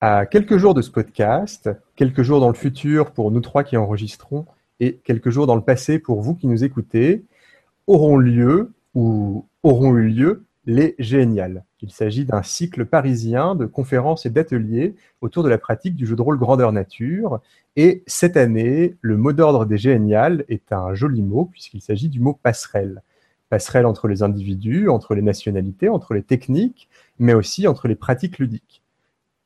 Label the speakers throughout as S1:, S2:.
S1: À quelques jours de ce podcast, quelques jours dans le futur pour nous trois qui enregistrons et quelques jours dans le passé pour vous qui nous écoutez, auront lieu ou auront eu lieu les Géniales. Il s'agit d'un cycle parisien de conférences et d'ateliers autour de la pratique du jeu de rôle grandeur nature. Et cette année, le mot d'ordre des Géniales est un joli mot puisqu'il s'agit du mot passerelle. Passerelle entre les individus, entre les nationalités, entre les techniques, mais aussi entre les pratiques ludiques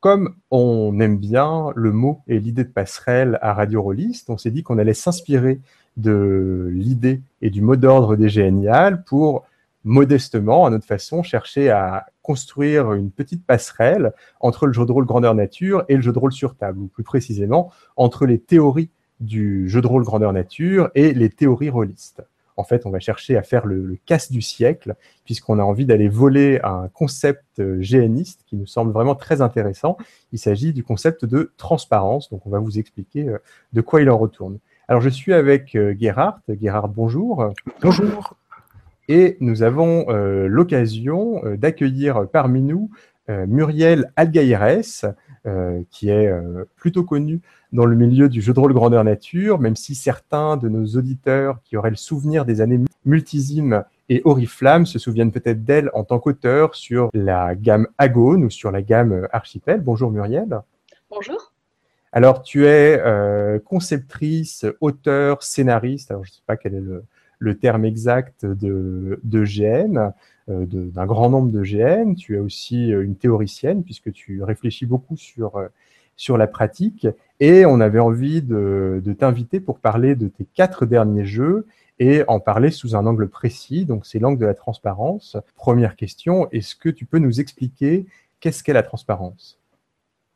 S1: comme on aime bien le mot et l'idée de passerelle à Radio Rolliste, on s'est dit qu'on allait s'inspirer de l'idée et du mot d'ordre des géniales pour modestement, à notre façon, chercher à construire une petite passerelle entre le jeu de rôle grandeur nature et le jeu de rôle sur table, ou plus précisément entre les théories du jeu de rôle grandeur nature et les théories rôlistes en fait, on va chercher à faire le, casse du siècle, puisqu'on a envie d'aller voler un concept euh, géaniste qui nous semble vraiment très intéressant. Il s'agit du concept de transparence. Donc, on va vous expliquer euh, de quoi il en retourne. Alors, je suis avec euh, Gerhard. Gerhard, bonjour.
S2: Bonjour.
S1: Et nous avons l'occasion d'accueillir parmi nous Muriel Algaïres, qui est plutôt connue dans le milieu du jeu de rôle grandeur nature, même si certains de nos auditeurs qui auraient le souvenir des années multisimes et Oriflamme se souviennent peut-être d'elle en tant qu'auteur sur la gamme Agone ou sur la gamme Archipel. Bonjour Muriel.
S3: Bonjour.
S1: Alors tu es euh, conceptrice, auteur, scénariste, alors je ne sais pas quel est le, terme exact de, de GN, euh, d'un grand nombre de GN. Tu es aussi euh, une théoricienne puisque tu réfléchis beaucoup sur sur la pratique. Et on avait envie de, t'inviter pour parler de tes quatre derniers jeux et en parler sous un angle précis. Donc, c'est l'angle de la transparence. Première question, est-ce que tu peux nous expliquer qu'est-ce qu'est la transparence?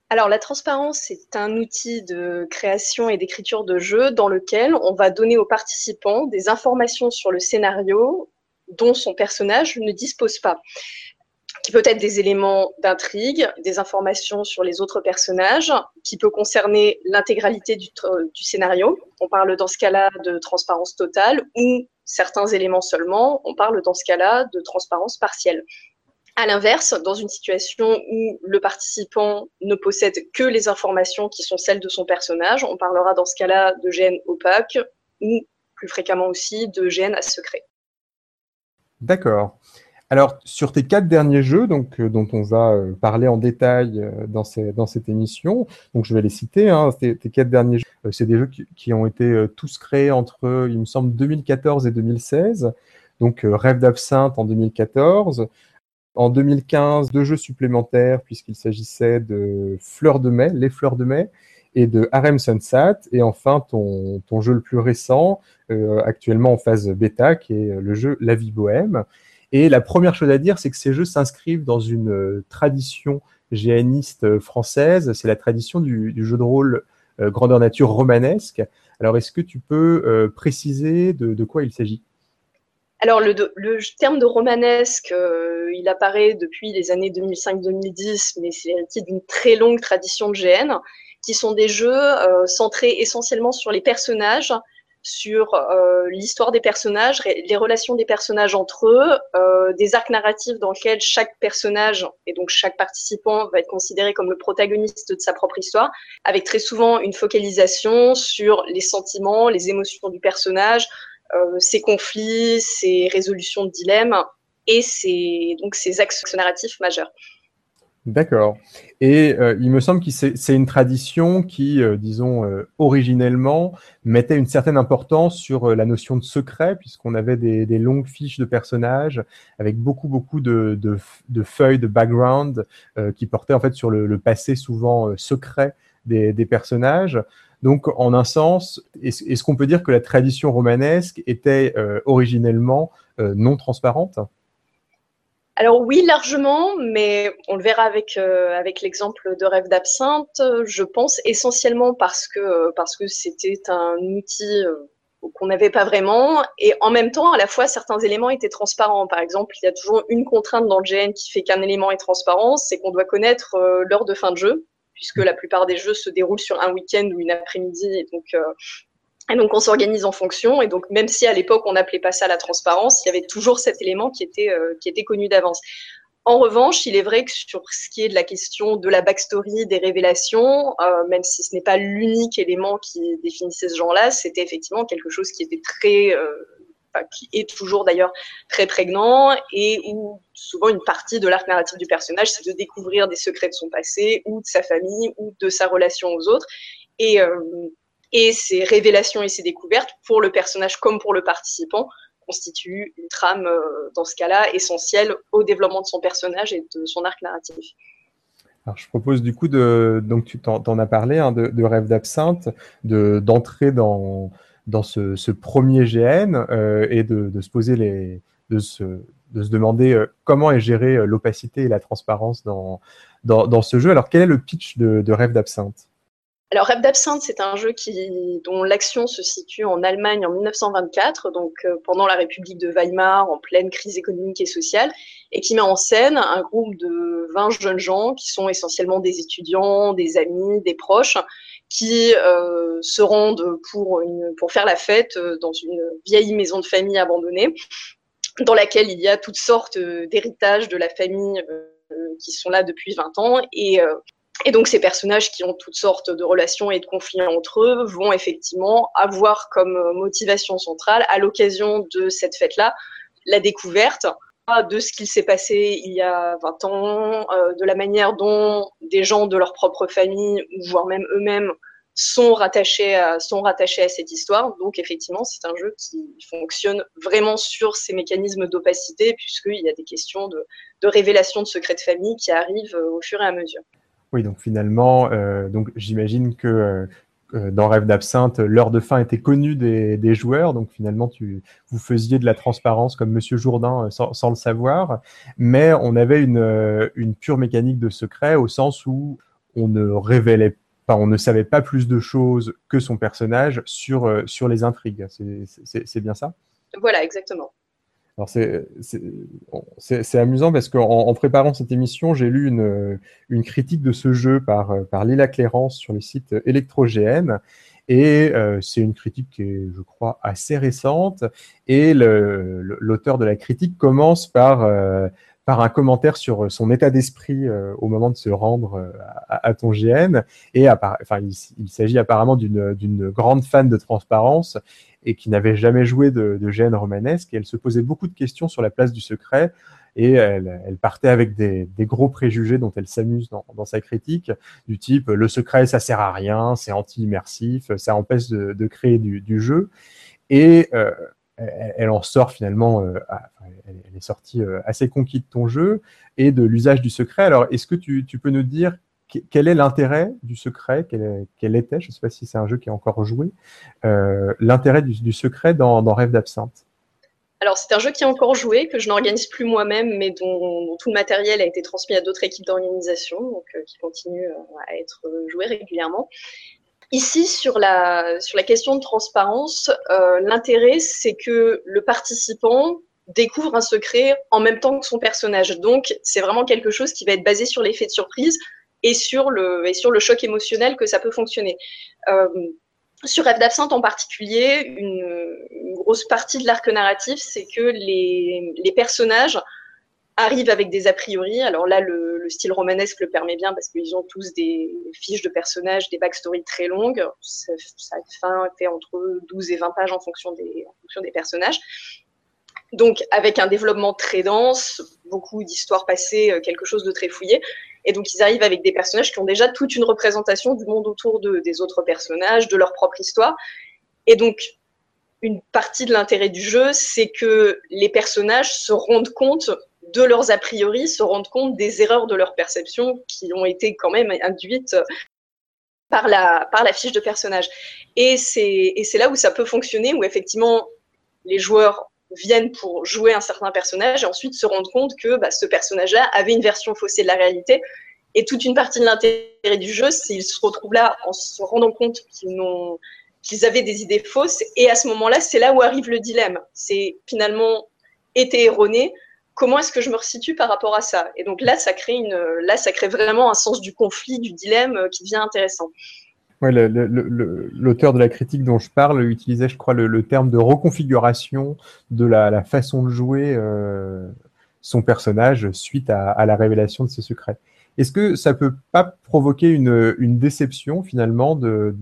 S3: Alors la transparence, c'est un outil de création et d'écriture de jeux dans lequel on va donner aux participants des informations sur le scénario dont son personnage ne dispose pas qui peut être des éléments d'intrigue, des informations sur les autres personnages, qui peut concerner l'intégralité du, du, scénario. On parle dans ce cas-là de transparence totale ou certains éléments seulement. On parle dans ce cas-là de transparence partielle. À l'inverse, dans une situation où le participant ne possède que les informations qui sont celles de son personnage, on parlera dans ce cas-là de gènes opaque ou plus fréquemment aussi de gènes à secret.
S1: D'accord. Alors, sur tes quatre derniers jeux, donc, euh, dont on va euh, parler en détail euh, dans, dans, cette émission, donc je vais les citer, hein, tes, quatre derniers jeux, c'est des jeux qui, ont été tous créés entre, il me semble, 2014 et 2016. Donc, Rêve d'absinthe en 2014. En 2015, deux jeux supplémentaires, puisqu'il s'agissait de Fleurs de mai, Les Fleurs de mai, et de Harem Sunset. Et enfin, ton, jeu le plus récent, actuellement en phase bêta, qui est le jeu La vie bohème. Et la première chose à dire, c'est que ces jeux s'inscrivent dans une euh, tradition géaniste euh, française, c'est la tradition du, jeu de rôle euh, grandeur nature romanesque. Alors, est-ce que tu peux préciser de, quoi il s'agit?
S3: Alors, le, terme de romanesque, il apparaît depuis les années 2005-2010, mais c'est héritier d'une très longue tradition de GN, qui sont des jeux centrés essentiellement sur les personnages, sur euh, l'histoire des personnages, les relations des personnages entre eux, euh, des arcs narratifs dans lesquels chaque personnage et donc chaque participant va être considéré comme le protagoniste de sa propre histoire, avec très souvent une focalisation sur les sentiments, les émotions du personnage, euh, ses conflits, ses résolutions de dilemmes et ses, donc ses axes narratifs majeurs.
S1: D'accord. Et euh, il me semble que c'est une tradition qui, euh, disons, euh, originellement, mettait une certaine importance sur la notion de secret, puisqu'on avait des, longues fiches de personnages avec beaucoup, beaucoup de, feuilles de background qui portaient en fait sur le, passé souvent secret des, des, personnages. Donc, en un sens, est-ce qu'on peut dire que la tradition romanesque était originellement non transparente?
S3: Alors oui, largement, mais on le verra avec, euh, avec l'exemple de Rêve d'absinthe. Je pense essentiellement parce que parce que c'était un outil euh, qu'on n'avait pas vraiment, et en même temps, à la fois, certains éléments étaient transparents. Par exemple, il y a toujours une contrainte dans le GN qui fait qu'un élément est transparent, c'est qu'on doit connaître euh, l'heure de fin de jeu, puisque la plupart des jeux se déroulent sur un week-end ou une après-midi, et donc et donc, on s'organise en fonction. Et donc, même si à l'époque, on n'appelait pas ça la transparence, il y avait toujours cet élément qui était, euh, qui était connu d'avance. En revanche, il est vrai que sur ce qui est de la question de la backstory, des révélations, euh, même si ce n'est pas l'unique élément qui définissait ce genre-là, c'était effectivement quelque chose qui était très, euh, qui est toujours d'ailleurs très prégnant et où souvent une partie de l'arc narratif du personnage, c'est de découvrir des secrets de son passé ou de sa famille ou de sa relation aux autres. Et, euh, ces révélations et ces découvertes, pour le personnage comme pour le participant, constitue une trame, euh, dans ce cas-là, essentielle au développement de son personnage et de son arc narratif.
S1: Alors, je propose du coup de, donc tu t'en, as parlé, hein, de, rêve d'absinthe, de, d'entrer dans, dans ce, premier GN euh, et de, se poser les, de se, de se demander euh, comment est gérée l'opacité et la transparence dans, dans, ce jeu. Alors, quel est le pitch de, de rêve d'absinthe?
S3: Alors, Rêve d'absinthe, c'est un jeu qui, dont l'action se situe en Allemagne en 1924, donc euh, pendant la République de Weimar, en pleine crise économique et sociale, et qui met en scène un groupe de 20 jeunes gens qui sont essentiellement des étudiants, des amis, des proches, qui euh, se rendent pour, pour faire la fête euh, dans une vieille maison de famille abandonnée, dans laquelle il y a toutes sortes d'héritages de la famille qui sont là depuis 20 ans. Et et donc ces personnages qui ont toutes sortes de relations et de conflits entre eux vont effectivement avoir comme motivation centrale, à l'occasion de cette fête-là, la découverte de ce qu'il s'est passé il y a 20 ans, euh, de la manière dont des gens de leur propre famille, voire même eux-mêmes, sont rattachés à, sont rattachés à cette histoire. Donc effectivement, c'est un jeu qui fonctionne vraiment sur ces mécanismes d'opacité, puisqu'il y a des questions de, de révélation de secrets de famille qui arrivent au fur et à mesure.
S1: Oui, donc finalement, euh, donc j'imagine que euh, dans Rêve d'absinthe, l'heure de fin était connue des, joueurs, donc finalement tu, vous faisiez de la transparence comme Monsieur Jourdain euh, sans, le savoir, mais on avait une, une, pure mécanique de secret au sens où on ne révélait pas, on ne savait pas plus de choses que son personnage sur les intrigues. C'est bien ça?
S3: Voilà, exactement.
S1: Alors c'est amusant parce qu'en en préparant cette émission, j'ai lu une, une, critique de ce jeu par, par Lila Clérance sur le site ElectroGN. Et euh, c'est une critique qui est, je crois, assez récente. Et l'auteur de la critique commence par, euh, par un commentaire sur son état d'esprit euh, au moment de se rendre à, ton GN. Et enfin, il, s'agit apparemment d'une grande fan de transparence et qui n'avait jamais joué de, de GN romanesque. Et elle se posait beaucoup de questions sur la place du secret. Et elle, partait avec des, gros préjugés dont elle s'amuse dans, sa critique, du type le secret ça sert à rien, c'est anti-immersif, ça empêche de, créer du, jeu. Et euh, elle, en sort finalement, euh, elle, est sortie euh, assez conquis de ton jeu et de l'usage du secret. Alors, est-ce que tu, peux nous dire quel est l'intérêt du secret? Quel, était, je ne sais pas si c'est un jeu qui est encore joué, euh, l'intérêt du, secret dans, Rêve d'absinthe?
S3: Alors, c'est un jeu qui est encore joué, que je n'organise plus moi-même, mais dont, tout le matériel a été transmis à d'autres équipes d'organisation, donc qui continue à être joué régulièrement. Ici, sur la, sur la question de transparence, l'intérêt, c'est que le participant découvre un secret en même temps que son personnage. Donc, c'est vraiment quelque chose qui va être basé sur l'effet de surprise et sur le, et sur le choc émotionnel que ça peut fonctionner. Euh, sur Rêve d'absinthe en particulier, une, grosse partie de l'arc narratif, c'est que les, les, personnages arrivent avec des a priori. Alors là, le, le style romanesque le permet bien parce qu'ils ont tous des fiches de personnages, des backstories très longues. Ça, ça fait entre 12 et 20 pages en fonction des, personnages. Donc, avec un développement très dense, beaucoup d'histoires passées, euh, quelque chose de très fouillé. Et donc, ils arrivent avec des personnages qui ont déjà toute une représentation du monde autour des autres personnages, de leur propre histoire. Et donc, une partie de l'intérêt du jeu, c'est que les personnages se rendent compte de leurs a priori, se rendent compte des erreurs de leur perception qui ont été quand même induites par la, par la fiche de personnage. Et c'est là où ça peut fonctionner, où effectivement, les joueurs viennent pour jouer un certain personnage et ensuite se rendre compte que bah, ce personnage-là avait une version faussée de la réalité. Et toute une partie de l'intérêt du jeu, c'est qu'ils se retrouvent là en se rendant compte qu'ils qu'ils avaient des idées fausses. Et à ce moment-là, c'est là où arrive le dilemme. C'est finalement été erroné. Comment est-ce que je me resitue par rapport à ça? Et donc là, ça crée une, là, ça crée vraiment un sens du conflit, du dilemme euh, qui devient intéressant.
S1: L'auteur de la critique dont je parle utilisait, je crois, le, terme de reconfiguration de la, façon de jouer. Euh, son personnage suite à, la révélation de ses secrets. Est-ce que ça peut pas provoquer une, déception finalement de,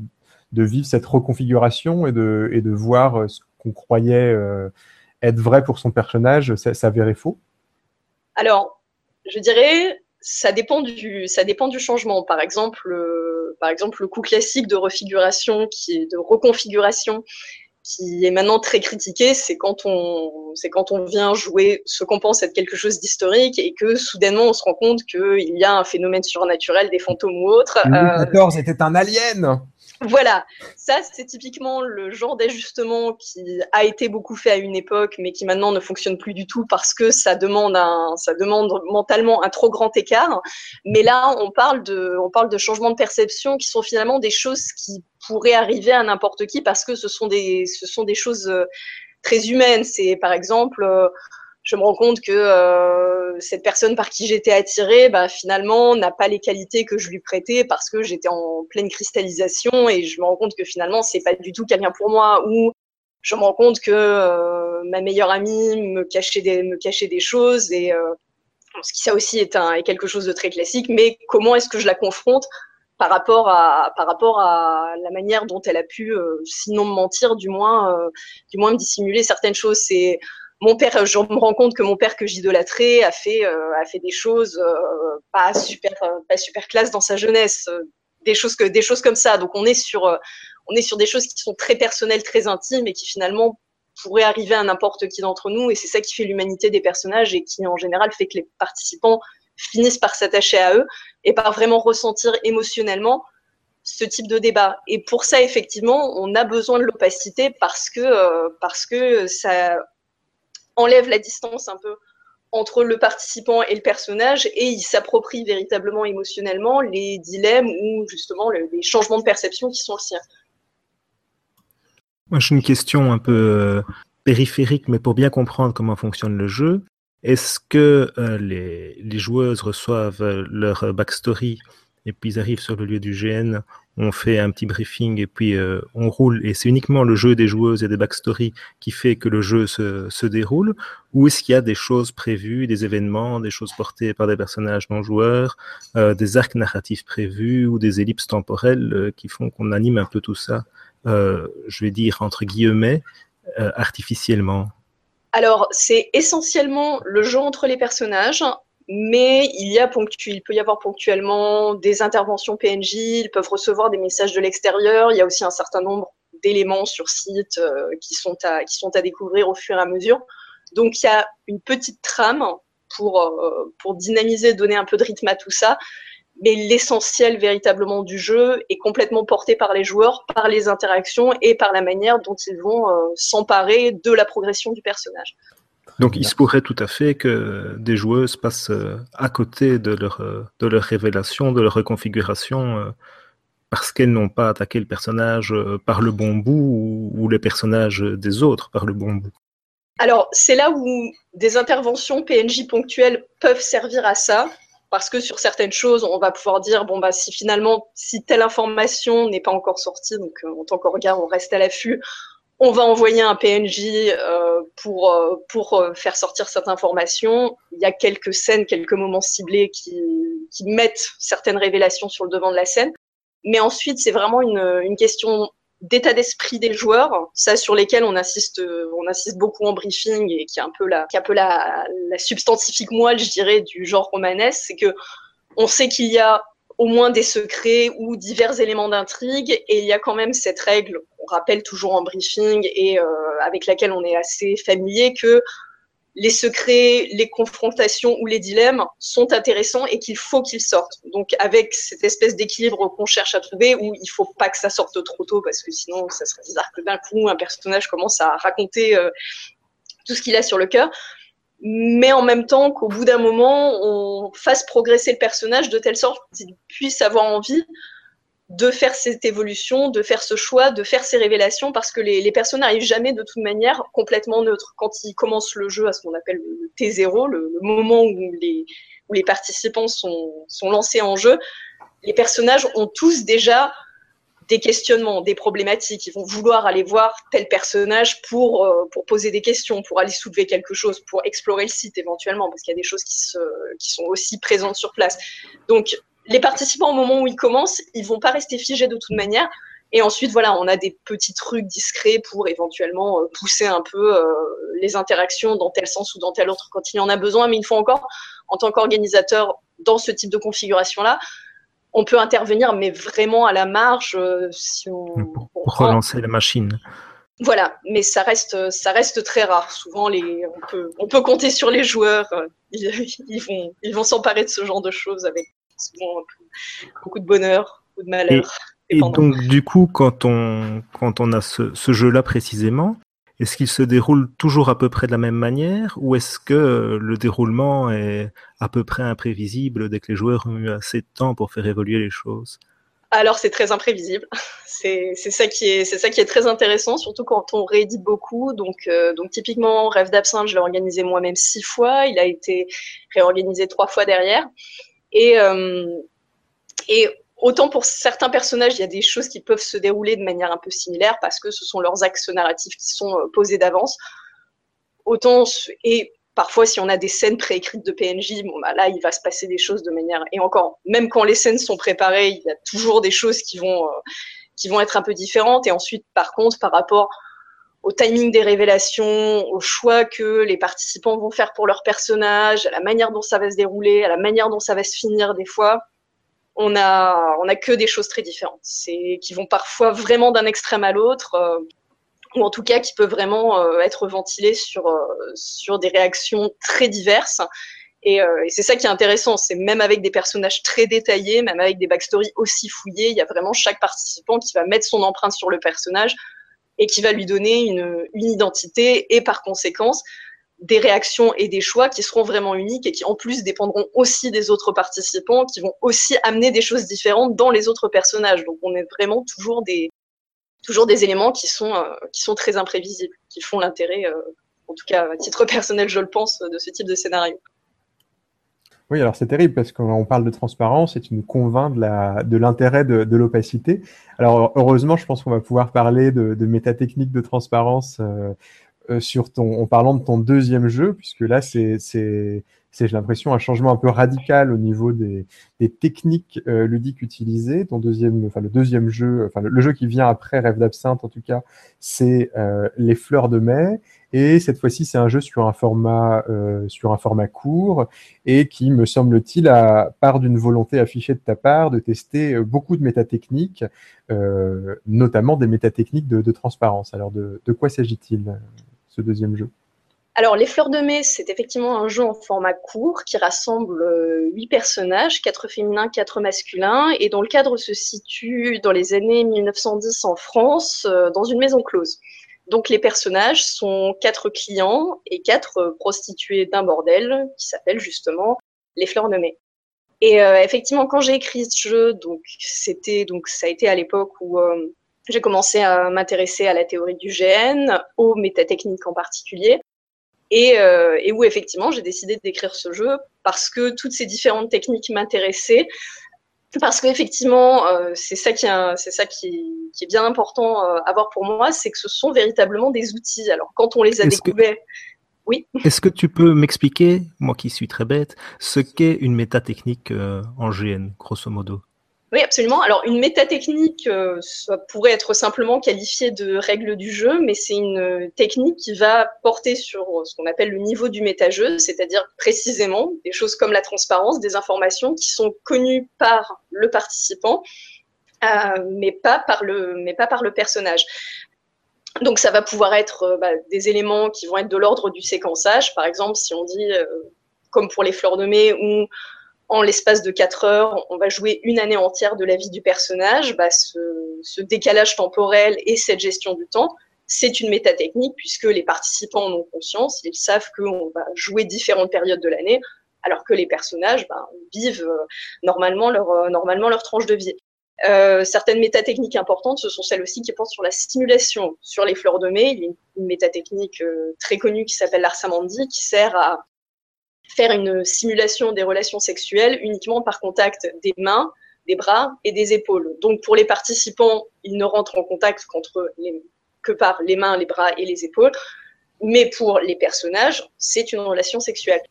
S1: vivre cette reconfiguration et de, et de voir ce qu'on croyait euh, être vrai pour son personnage s'avérer faux?
S3: Alors, je dirais, ça dépend du, ça dépend du changement. Par exemple, euh, par exemple, le coup classique de refiguration, qui est de reconfiguration, qui est maintenant très critiqué, c'est quand on, c'est quand on vient jouer ce qu'on pense être quelque chose d'historique et que soudainement on se rend compte qu'il y a un phénomène surnaturel, des fantômes ou autre.
S1: Louis XIV euh, était un alien.
S3: Voilà, ça c'est typiquement le genre d'ajustement qui a été beaucoup fait à une époque, mais qui maintenant ne fonctionne plus du tout parce que ça demande un, ça demande mentalement un trop grand écart. Mais là, on parle de, on parle de changements de perception qui sont finalement des choses qui pourraient arriver à n'importe qui parce que ce sont des, ce sont des choses euh, très humaines. C'est par exemple euh, je me rends compte que euh, cette personne par qui j'étais attirée, bah, finalement, n'a pas les qualités que je lui prêtais parce que j'étais en pleine cristallisation et je me rends compte que finalement, c'est pas du tout quelqu'un pour moi. Ou je me rends compte que euh, ma meilleure amie me cachait des, me cachait des choses et euh, ce qui ça aussi est, un, est quelque chose de très classique. Mais comment est-ce que je la confronte par rapport à par rapport à la manière dont elle a pu, euh, sinon me mentir, du moins, euh, du moins me dissimuler certaines choses? C'est mon père, je me rends compte que mon père que j'idolâtrais a fait euh, a fait des choses euh, pas super euh, pas super classe dans sa jeunesse, des choses que des choses comme ça. Donc on est sur on est sur des choses qui sont très personnelles, très intimes et qui finalement pourraient arriver à n'importe qui d'entre nous. Et c'est ça qui fait l'humanité des personnages et qui en général fait que les participants finissent par s'attacher à eux et par vraiment ressentir émotionnellement ce type de débat. Et pour ça, effectivement, on a besoin de l'opacité parce que, parce que ça, enlève la distance un peu entre le participant et le personnage et il s'approprie véritablement émotionnellement les dilemmes ou justement les changements de perception qui sont le sien.
S2: Moi, j'ai une question un peu euh, périphérique, mais pour bien comprendre comment fonctionne le jeu. Est-ce que euh, les, joueuses reçoivent euh, leur backstory et puis ils arrivent sur le lieu du GN on fait un petit briefing et puis euh, on roule. Et c'est uniquement le jeu des joueuses et des backstories qui fait que le jeu se, se déroule. Ou est-ce qu'il y a des choses prévues, des événements, des choses portées par des personnages non joueurs, euh, des arcs narratifs prévus ou des ellipses temporelles euh, qui font qu'on anime un peu tout ça, je vais dire entre guillemets, artificiellement?
S3: Alors, c'est essentiellement le jeu entre les personnages mais il, y a il peut y avoir ponctuellement des interventions PNJ, ils peuvent recevoir des messages de l'extérieur, il y a aussi un certain nombre d'éléments sur site euh, qui, sont à, qui sont à découvrir au fur et à mesure. Donc il y a une petite trame pour, euh, pour dynamiser, donner un peu de rythme à tout ça, mais l'essentiel véritablement du jeu est complètement porté par les joueurs, par les interactions et par la manière dont ils vont euh, s'emparer de la progression du personnage.
S2: Donc il se pourrait tout à fait que des joueuses passent euh, à côté de leur, euh, de leur révélation, de leur reconfiguration, euh, parce qu'elles n'ont pas attaqué le personnage par le bon bout ou, les personnages des autres par le bon bout.
S3: Alors c'est là où des interventions PNJ ponctuelles peuvent servir à ça, parce que sur certaines choses, on va pouvoir dire bon bah si finalement si telle information n'est pas encore sortie, donc en tant qu'organe on reste à l'affût, on va envoyer un PNJ euh, pour, euh, pour euh, faire sortir cette information. Il y a quelques scènes, quelques moments ciblés qui, qui mettent certaines révélations sur le devant de la scène. Mais ensuite, c'est vraiment une, une question d'état d'esprit des joueurs, ça sur lesquels on insiste, on insiste beaucoup en briefing et qui est un peu la, qui est un peu la substantifique moelle, je dirais, du genre romanesque, c'est que on sait qu'il y a au moins des secrets ou divers éléments d'intrigue. Et il y a quand même cette règle, on rappelle toujours en briefing et euh, avec laquelle on est assez familier, que les secrets, les confrontations ou les dilemmes sont intéressants et qu'il faut qu'ils sortent. Donc avec cette espèce d'équilibre qu'on cherche à trouver où il faut pas que ça sorte trop tôt parce que sinon ça serait bizarre que d'un coup un personnage commence à raconter euh, tout ce qu'il a sur le cœur mais en même temps qu'au bout d'un moment, on fasse progresser le personnage de telle sorte qu'il puisse avoir envie de faire cette évolution, de faire ce choix, de faire ces révélations, parce que les, les personnes n'arrivent jamais de toute manière complètement neutres. Quand ils commencent le jeu à ce qu'on appelle le T0, le, moment où les, où les participants sont, sont lancés en jeu, les personnages ont tous déjà des questionnements, des problématiques. Ils vont vouloir aller voir tel personnage pour, euh, pour poser des questions, pour aller soulever quelque chose, pour explorer le site éventuellement, parce qu'il y a des choses qui, se, qui sont aussi présentes sur place. Donc, les participants, au moment où ils commencent, ils vont pas rester figés de toute manière. Et ensuite, voilà, on a des petits trucs discrets pour éventuellement euh, pousser un peu euh, les interactions dans tel sens ou dans tel autre quand il y en a besoin. Mais une fois encore, en tant qu'organisateur dans ce type de configuration-là, on peut intervenir, mais vraiment à la marge. Euh, si on,
S2: pour, relancer la machine.
S3: Voilà, mais ça reste, ça reste très rare. Souvent, les, on, peut, on peut compter sur les joueurs. Ils, vont, ils vont s'emparer de ce genre de choses avec beaucoup de bonheur, ou de malheur.
S2: Et, donc, du coup, quand on, quand on a ce, ce jeu-là précisément, est-ce qu'il se déroule toujours à peu près de la même manière ou est-ce que le déroulement est à peu près imprévisible dès que les joueurs ont eu assez de temps pour faire évoluer les choses?
S3: Alors c'est très imprévisible. C'est ça qui est ça qui est très intéressant, surtout quand on réédite beaucoup. Donc euh, donc typiquement Rêve d'absinthe, je l'ai organisé moi-même six fois. Il a été réorganisé trois fois derrière. Et euh, et Autant pour certains personnages, il y a des choses qui peuvent se dérouler de manière un peu similaire parce que ce sont leurs axes narratifs qui sont euh, posés d'avance. Autant, et parfois, si on a des scènes préécrites de PNJ, bon, bah là, il va se passer des choses de manière. Et encore, même quand les scènes sont préparées, il y a toujours des choses qui vont, euh, qui vont être un peu différentes. Et ensuite, par contre, par rapport au timing des révélations, au choix que les participants vont faire pour leur personnage, à la manière dont ça va se dérouler, à la manière dont ça va se finir des fois, on a, on a que des choses très différentes. C'est qui vont parfois vraiment d'un extrême à l'autre, euh, ou en tout cas qui peuvent vraiment euh, être ventilées sur euh, sur des réactions très diverses. Et, et c'est ça qui est intéressant, c'est même avec des personnages très détaillés, même avec des backstories aussi fouillées, il y a vraiment chaque participant qui va mettre son empreinte sur le personnage et qui va lui donner une, une identité et par conséquence des réactions et des choix qui seront vraiment uniques et qui en plus dépendront aussi des autres participants, qui vont aussi amener des choses différentes dans les autres personnages. Donc on est vraiment toujours des toujours des éléments qui sont euh, qui sont très imprévisibles, qui font l'intérêt, euh, en tout cas à titre personnel, je le pense, de ce type de scénario.
S1: Oui, alors c'est terrible parce qu'on parle de transparence et tu nous convaincs de l'intérêt de, l'opacité. Alors heureusement, je pense qu'on va pouvoir parler de, de métatechniques de transparence euh, sur ton, en parlant de ton deuxième jeu, puisque là, c'est, j'ai l'impression, un changement un peu radical au niveau des, des techniques euh, ludiques utilisées. Ton deuxième, enfin, le deuxième jeu, enfin, le, jeu qui vient après Rêve d'absinthe, en tout cas, c'est euh, Les Fleurs de Mai. Et cette fois-ci, c'est un jeu sur un format, euh, sur un format court et qui, me semble-t-il, a part d'une volonté affichée de ta part de tester beaucoup de métatechniques, euh, notamment des métatechniques de, de transparence. Alors, de, de quoi s'agit-il? Deuxième jeu
S3: alors, Les Fleurs de Mai, c'est effectivement un jeu en format court qui rassemble euh, huit personnages, quatre féminins, quatre masculins, et dont le cadre se situe dans les années 1910 en France, euh, dans une maison close. Donc, les personnages sont quatre clients et quatre prostituées d'un bordel qui s'appelle justement Les Fleurs de Mai. Et euh, effectivement, quand j'ai écrit ce jeu, donc c'était donc ça a été à l'époque où j'ai commencé à m'intéresser à la théorie du GN, aux métatechniques en particulier, et, euh, et où effectivement j'ai décidé d'écrire ce jeu parce que toutes ces différentes techniques m'intéressaient, parce qu'effectivement euh, c'est ça qui est, c'est ça qui, qui, est bien important euh, à voir pour moi, c'est que ce sont véritablement des outils. Alors quand on les a découverts, oui.
S2: Est-ce que tu peux m'expliquer, moi qui suis très bête, ce qu'est une métatechnique euh, en GN, grosso modo?
S3: Oui, absolument. Alors, une métatechnique, euh, ça pourrait être simplement qualifiée de règle du jeu, mais c'est une technique qui va porter sur ce qu'on appelle le niveau du métajeu, c'est-à-dire précisément des choses comme la transparence, des informations qui sont connues par le participant, euh, mais, pas par le, mais pas par le personnage. Donc, ça va pouvoir être euh, bah, des éléments qui vont être de l'ordre du séquençage. Par exemple, si on dit, euh, comme pour les fleurs de mai, où en l'espace de 4 heures, on va jouer une année entière de la vie du personnage, bah, ce, décalage temporel et cette gestion du temps, c'est une métatechnique puisque les participants en ont conscience, ils savent qu'on va jouer différentes périodes de l'année, alors que les personnages bah, vivent euh, normalement, leur, euh, normalement leur tranche de vie. Euh, certaines métatechniques importantes, ce sont celles aussi qui portent sur la stimulation. Sur les fleurs de mai, il y a une, une métatechnique euh, très connue qui s'appelle l'arsamandi, qui sert à faire une simulation des relations sexuelles uniquement par contact des mains des bras et des épaules. Donc pour les participants, ils ne rentrent en contact que par les mains, les bras et les épaules. Mais pour les personnages, c'est une relation sexuelle.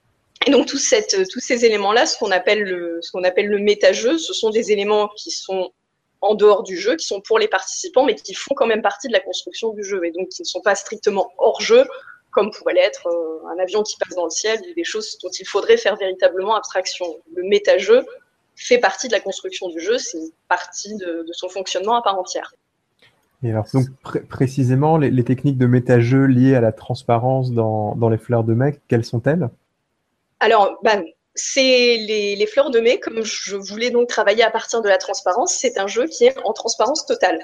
S3: Et donc tous ces éléments-là, ce qu'on appelle le, ce qu'on appelle le méta-jeu, ce sont des éléments qui sont en dehors du jeu, qui sont pour les participants, mais qui font quand même partie de la construction du jeu, et donc qui ne sont pas strictement hors jeu, comme pourrait l'être euh, un avion qui passe dans le ciel, ou des choses dont il faudrait faire véritablement abstraction. Le méta-jeu fait partie de la construction du jeu, c'est une partie de, son fonctionnement à part entière.
S1: Et alors, donc précisément, les, techniques de méta-jeu liées à la transparence dans, dans les fleurs de mec, quelles sont-elles?
S3: Alors, ben, c'est les, fleurs de mai, comme je voulais donc travailler à partir de la transparence, c'est un jeu qui est en transparence totale.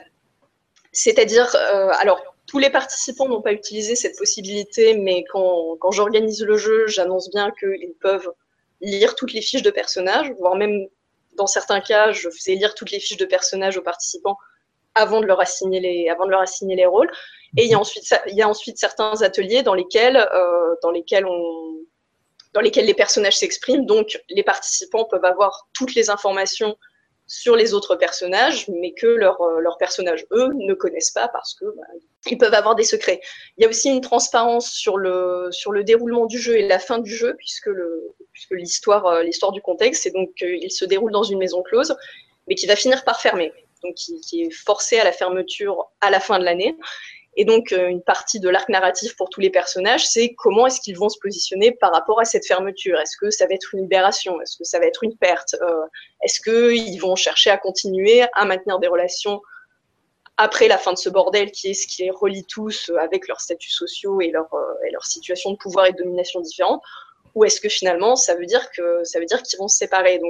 S3: C'est-à-dire, euh, alors, tous les participants n'ont pas utilisé cette possibilité, mais quand, quand j'organise le jeu, j'annonce bien qu'ils peuvent lire toutes les fiches de personnages, voire même dans certains cas, je faisais lire toutes les fiches de personnages aux participants avant de leur assigner les, avant de leur assigner les rôles. Et il y a ensuite, il y a ensuite certains ateliers dans lesquels, euh, dans lesquels on, dans lesquels les personnages s'expriment. Donc, les participants peuvent avoir toutes les informations sur les autres personnages, mais que leurs euh, personnages, eux, ne connaissent pas parce que bah, ils peuvent avoir des secrets. Il y a aussi une transparence sur le, sur le déroulement du jeu et la fin du jeu, puisque le, puisque l'histoire, euh, l'histoire du contexte, c'est donc qu'il se déroule dans une maison close, mais qui va finir par fermer, donc qui, qui est forcé à la fermeture à la fin de l'année. Et donc, euh, une partie de l'arc narratif pour tous les personnages, c'est comment est-ce qu'ils vont se positionner par rapport à cette fermeture. Est-ce que ça va être une libération? Est-ce que ça va être une perte? Euh, Est-ce qu'ils vont chercher à continuer à maintenir des relations après la fin de ce bordel qui est ce qui les relie tous avec leurs statuts sociaux et leur, euh, et de pouvoir et de domination différentes ou est-ce que finalement ça veut dire qu'ils vont se séparer?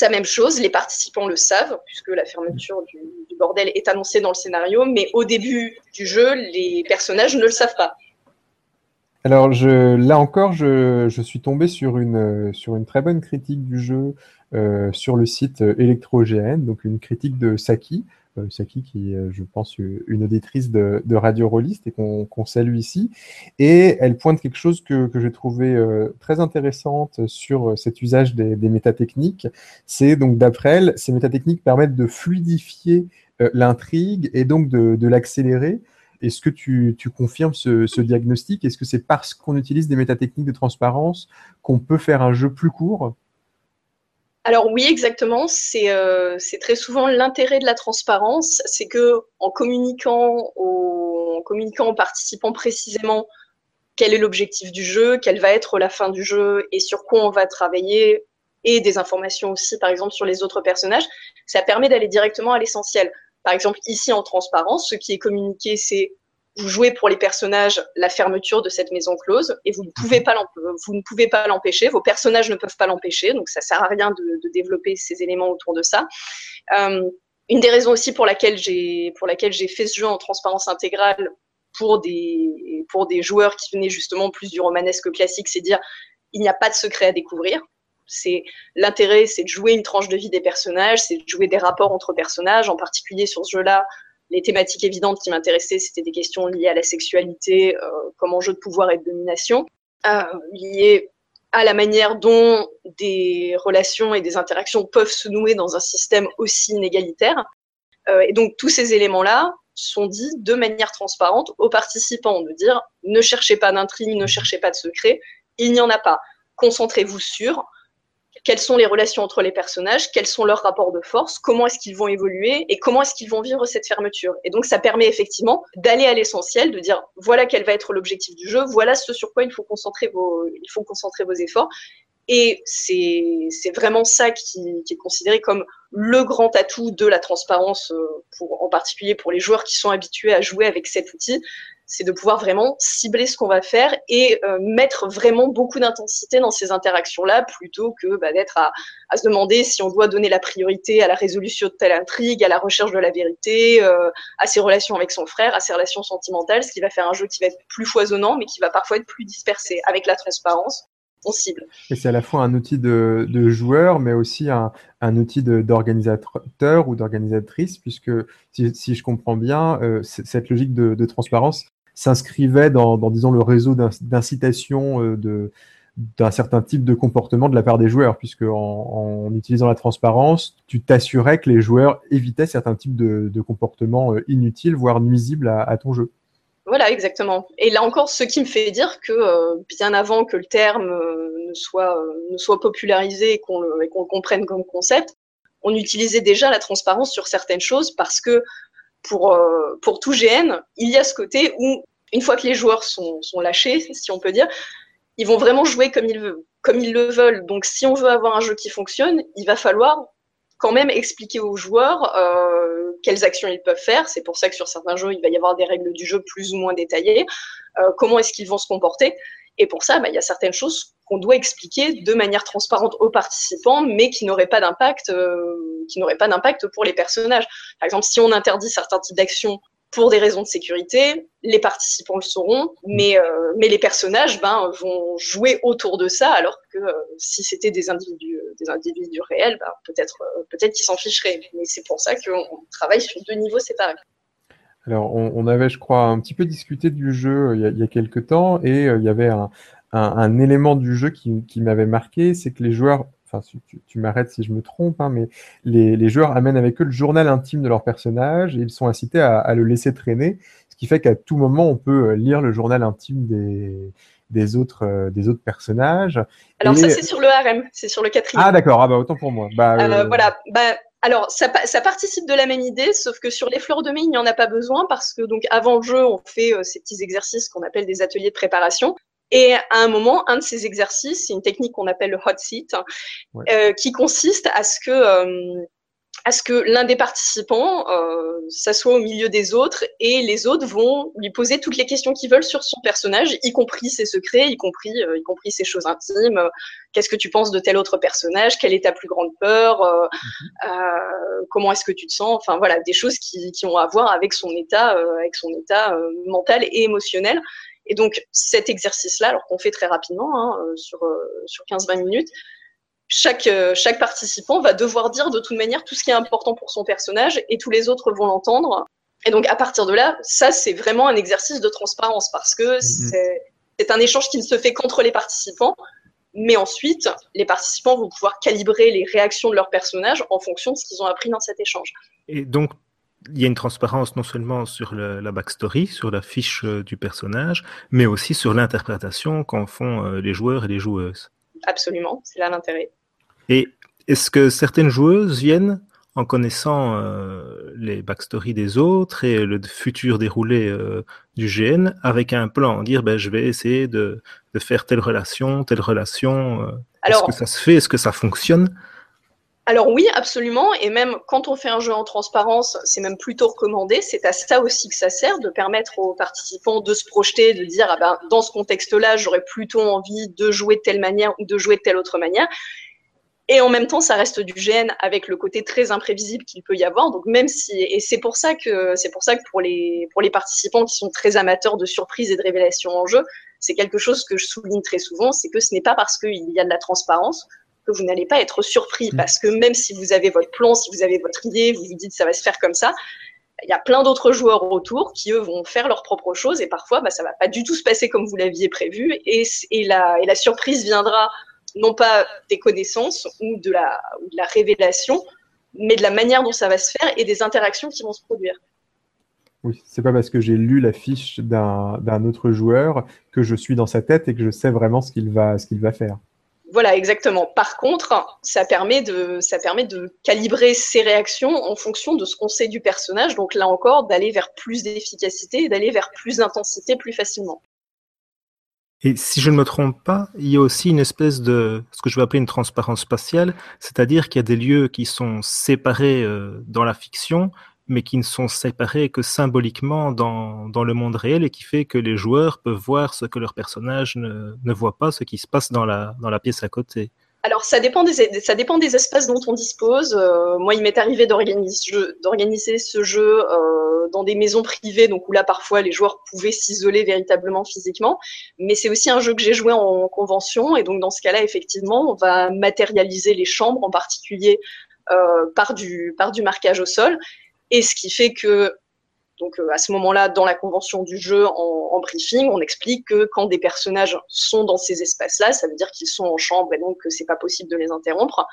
S3: La même chose, les participants le savent, puisque la fermeture du, bordel est annoncée dans le scénario, mais au début du jeu, les personnages ne le savent pas.
S1: Alors là encore, je, suis tombé sur une, très bonne critique du jeu euh, sur le site ElectroGN, donc une critique de Saki, euh, Saki, qui est, euh, je pense, une auditrice de, Radio Rolliste et qu'on salue ici. Et elle pointe quelque chose que, que j'ai trouvé euh, très intéressante sur cet usage des, des métatechniques. C'est donc, d'après elle, ces métatechniques permettent de fluidifier l'intrigue et donc de, l'accélérer. Est-ce que tu, tu confirmes ce, ce diagnostic? Est-ce que c'est parce qu'on utilise des métatechniques de transparence qu'on peut faire un jeu plus court?
S3: Alors oui, exactement. Euh, c'est très souvent l'intérêt de la transparence, c'est que en communiquant, en communiquant aux participants précisément quel est l'objectif du jeu, quelle va être la fin du jeu et sur quoi on va travailler, et des informations aussi, par exemple, sur les autres personnages, ça permet d'aller directement à l'essentiel. Par exemple, ici en transparence, ce qui est communiqué, c'est vous jouez pour les personnages la fermeture de cette maison close et vous ne pouvez mhm. pas vous ne pouvez pas l'empêcher, vos personnages ne peuvent pas l'empêcher, donc ça sert à rien de, développer ces éléments autour de ça. Euh, une des raisons aussi pour laquelle j'ai pour laquelle j'ai fait ce jeu en transparence intégrale pour des pour des joueurs qui venaient justement plus du romanesque classique, c'est dire il n'y a pas de secret à découvrir. C'est l'intérêt, c'est de jouer une tranche de vie des personnages, c'est de jouer des rapports entre personnages, en particulier sur ce jeu-là les thématiques évidentes qui m'intéressaient, c'était des questions liées à la sexualité euh, comme enjeu de pouvoir et de domination, euh, liées à la manière dont des relations et des interactions peuvent se nouer dans un système aussi inégalitaire. Euh, et donc tous ces éléments-là sont dits de manière transparente aux participants, de dire ne cherchez pas d'intrigue, ne cherchez pas de secret, il n'y en a pas. Concentrez-vous sur quelles sont les relations entre les personnages, quels sont leurs rapports de force, comment est-ce qu'ils vont évoluer et comment est-ce qu'ils vont vivre cette fermeture. Et donc ça permet effectivement d'aller à l'essentiel, de dire voilà quel va être l'objectif du jeu, voilà ce sur quoi il faut concentrer vos, il faut concentrer vos efforts. Et c'est vraiment ça qui, est considéré comme le grand atout de la transparence, euh, en particulier pour les joueurs qui sont habitués à jouer avec cet outil c'est de pouvoir vraiment cibler ce qu'on va faire et euh, mettre vraiment beaucoup d'intensité dans ces interactions-là plutôt que bah, d'être à, se demander si on doit donner la priorité à la résolution de telle intrigue, à la recherche de la vérité, euh, à ses relations avec son frère, à ses relations sentimentales, ce qui va faire un jeu qui va être plus foisonnant mais qui va parfois être plus dispersé avec la transparence. On cible.
S1: Et c'est à la fois un outil de, joueur, mais aussi un, outil d'organisateur ou d'organisatrice, puisque si, je comprends bien, euh, cette logique de, de transparence, s'inscrivait dans, le réseau d'incitation euh, d'un certain type de comportement de la part des joueurs, puisque en, utilisant la transparence, tu t'assurais que les joueurs évitaient certains types de, comportements euh, inutiles, voire nuisibles à, ton jeu.
S3: Voilà, exactement. Et là encore, ce qui me fait dire que euh, bien avant que le terme ne, soit, ne soit popularisé et qu'on le, comprenne comme concept, on utilisait déjà la transparence sur certaines choses parce que pour, pour tout GN, il y a ce côté où, une fois que les joueurs sont, sont lâchés, si on peut dire, ils vont vraiment jouer comme ils, comme ils le veulent. Donc, si on veut avoir un jeu qui fonctionne, il va falloir quand même expliquer aux joueurs euh, quelles actions ils peuvent faire. C'est pour ça que sur certains jeux, il va y avoir des règles du jeu plus ou moins détaillées. Euh, comment est-ce qu'ils vont se comporter Et pour ça, bah, il y a certaines choses qu'on doit expliquer de manière transparente aux participants, mais qui n'auraient pas d'impact, euh, qui pas pour les personnages. Par exemple, si on interdit certains types d'actions pour des raisons de sécurité, les participants le sauront, mais, euh, les personnages ben, vont jouer autour de ça, alors que euh, si c'était des individus, réels, ben, peut-être peut-être qu'ils s'en ficheraient. Mais c'est pour ça qu'on travaille sur deux niveaux séparés.
S1: Alors, on, avait, je crois, un petit peu discuté du jeu il y a, il y a quelques temps, et il y avait un, un, un, élément du jeu qui, qui m'avait marqué, c'est que les joueurs enfin, tu, m'arrêtes si je me trompe, hein, mais les, joueurs amènent avec eux le journal intime de leur personnage et ils sont incités à, le laisser traîner, ce qui fait qu'à tout moment, on peut euh, lire le journal intime des, autres, euh, des autres personnages.
S3: Alors ça, c'est sur le harem, c'est sur le quatrième.
S1: Ah d'accord, ah bah autant pour moi.
S3: Bah, euh, voilà, bah, alors, ça, ça, participe de la même idée, sauf que sur les fleurs de mai, il n'y en a pas besoin parce que donc avant le jeu, on fait ces petits exercices qu'on appelle des ateliers de préparation. Et à un moment, un de ces exercices, c'est une technique qu'on appelle le hot seat, euh, qui consiste à ce que euh, à ce que l'un des participants euh, s'assoit au milieu des autres et les autres vont lui poser toutes les questions qu'ils veulent sur son personnage, y compris ses secrets, y compris, euh, y compris ses choses intimes. Qu'est-ce que tu penses de tel autre personnage? Quelle est ta plus grande peur? Euh, mhm. euh Comment est-ce que tu te sens? Enfin voilà, des choses qui, qui, ont à voir avec son état, avec son état mental et émotionnel. Et donc cet exercice-là, alors qu'on fait très rapidement, hein, sur, sur 15-20 minutes, chaque, euh, chaque participant va devoir dire de toute manière tout ce qui est important pour son personnage et tous les autres vont l'entendre. Et donc à partir de là, ça c'est vraiment un exercice de transparence parce que mhm. c'est un échange qui ne se fait qu'entre les participants. Mais ensuite, les participants vont pouvoir calibrer les réactions de leur personnage en fonction de ce qu'ils ont appris dans cet échange.
S2: Et donc, il y a une transparence non seulement sur la backstory, sur la fiche euh, du personnage, mais aussi sur l'interprétation qu'en font euh, les joueurs et les joueuses.
S3: Absolument, c'est là l'intérêt.
S2: Et est-ce que certaines joueuses viennent en connaissant euh, les backstories des autres et le futur déroulé du GN avec un plan, dire ben, je vais essayer de, de faire telle relation, telle relation. Est-ce que ça se fait Est-ce que ça fonctionne?
S3: Alors oui, absolument. Et même quand on fait un jeu en transparence, c'est même plutôt recommandé. C'est à ça aussi que ça sert, de permettre aux participants de se projeter, de dire, ah ben, dans ce contexte-là, j'aurais plutôt envie de jouer de telle manière ou de jouer de telle autre manière. Et en même temps, ça reste du gène avec le côté très imprévisible qu'il peut y avoir. Donc même si, et c'est pour ça que c'est pour ça que pour les pour les participants qui sont très amateurs de surprises et de révélations en jeu, c'est quelque chose que je souligne très souvent, c'est que ce n'est pas parce qu'il y a de la transparence que vous n'allez pas être surpris mm. parce que même si vous avez votre plan, si vous avez votre idée, vous vous dites ça va se faire comme ça, il y a plein d'autres joueurs autour qui eux vont faire leurs propres choses et parfois bah, ça va pas du tout se passer comme vous l'aviez prévu et, et, la, et la surprise viendra non pas des connaissances ou de, la, ou de la révélation, mais de la manière dont ça va se faire et des interactions qui vont se produire.
S1: Oui, c'est pas parce que j'ai lu la fiche d'un autre joueur que je suis dans sa tête et que je sais vraiment ce qu'il va, ce qu'il va faire.
S3: Voilà, exactement. Par contre, ça permet de, ça permet de calibrer ses réactions en fonction de ce qu'on sait du personnage. Donc là encore, d'aller vers plus d'efficacité et d'aller vers plus d'intensité plus facilement.
S2: Et si je ne me trompe pas, il y a aussi une espèce de ce que je vais appeler une transparence spatiale, c'est-à-dire qu'il y a des lieux qui sont séparés euh, dans la fiction mais qui ne sont séparés que symboliquement dans, dans, le monde réel et qui fait que les joueurs peuvent voir ce que leur personnage ne, ne voit pas, ce qui se passe dans la, dans la pièce à côté.
S3: Alors, ça dépend des, ça dépend des espaces dont on dispose. Euh, moi, il m'est arrivé d'organiser ce jeu euh, dans des maisons privées, donc où là, parfois, les joueurs pouvaient s'isoler véritablement physiquement. Mais c'est aussi un jeu que j'ai joué en convention, et donc dans ce cas-là, effectivement, on va matérialiser les chambres, en particulier euh, par, du, par du marquage au sol. Et ce qui fait que Donc à ce moment-là, dans la convention du jeu, en, briefing, on explique que quand des personnages sont dans ces espaces-là, ça veut dire qu'ils sont en chambre et donc que c'est pas possible de les interrompre.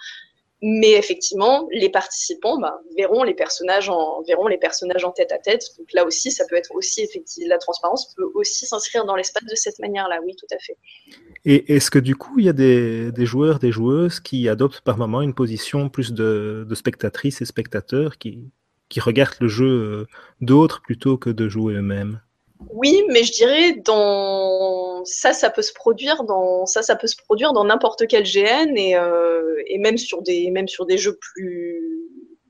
S3: Mais effectivement, les participants bah, verront les personnages en verront les personnages en tête à tête. Donc là aussi, ça peut être aussi effectivement la transparence peut aussi s'inscrire dans l'espace de cette manière-là. Oui, tout à fait.
S2: Et est-ce que du coup, il y a des, joueurs, des joueuses qui adoptent par moment une position plus de, de spectatrices et spectateurs qui, qui regardent le jeu euh, d'autres plutôt que de jouer eux-mêmes
S3: oui, mais je dirais dans ça, ça peut se produire dans ça, ça peut se produire dans n'importe quel GN et, euh, et même sur des même sur des jeux plus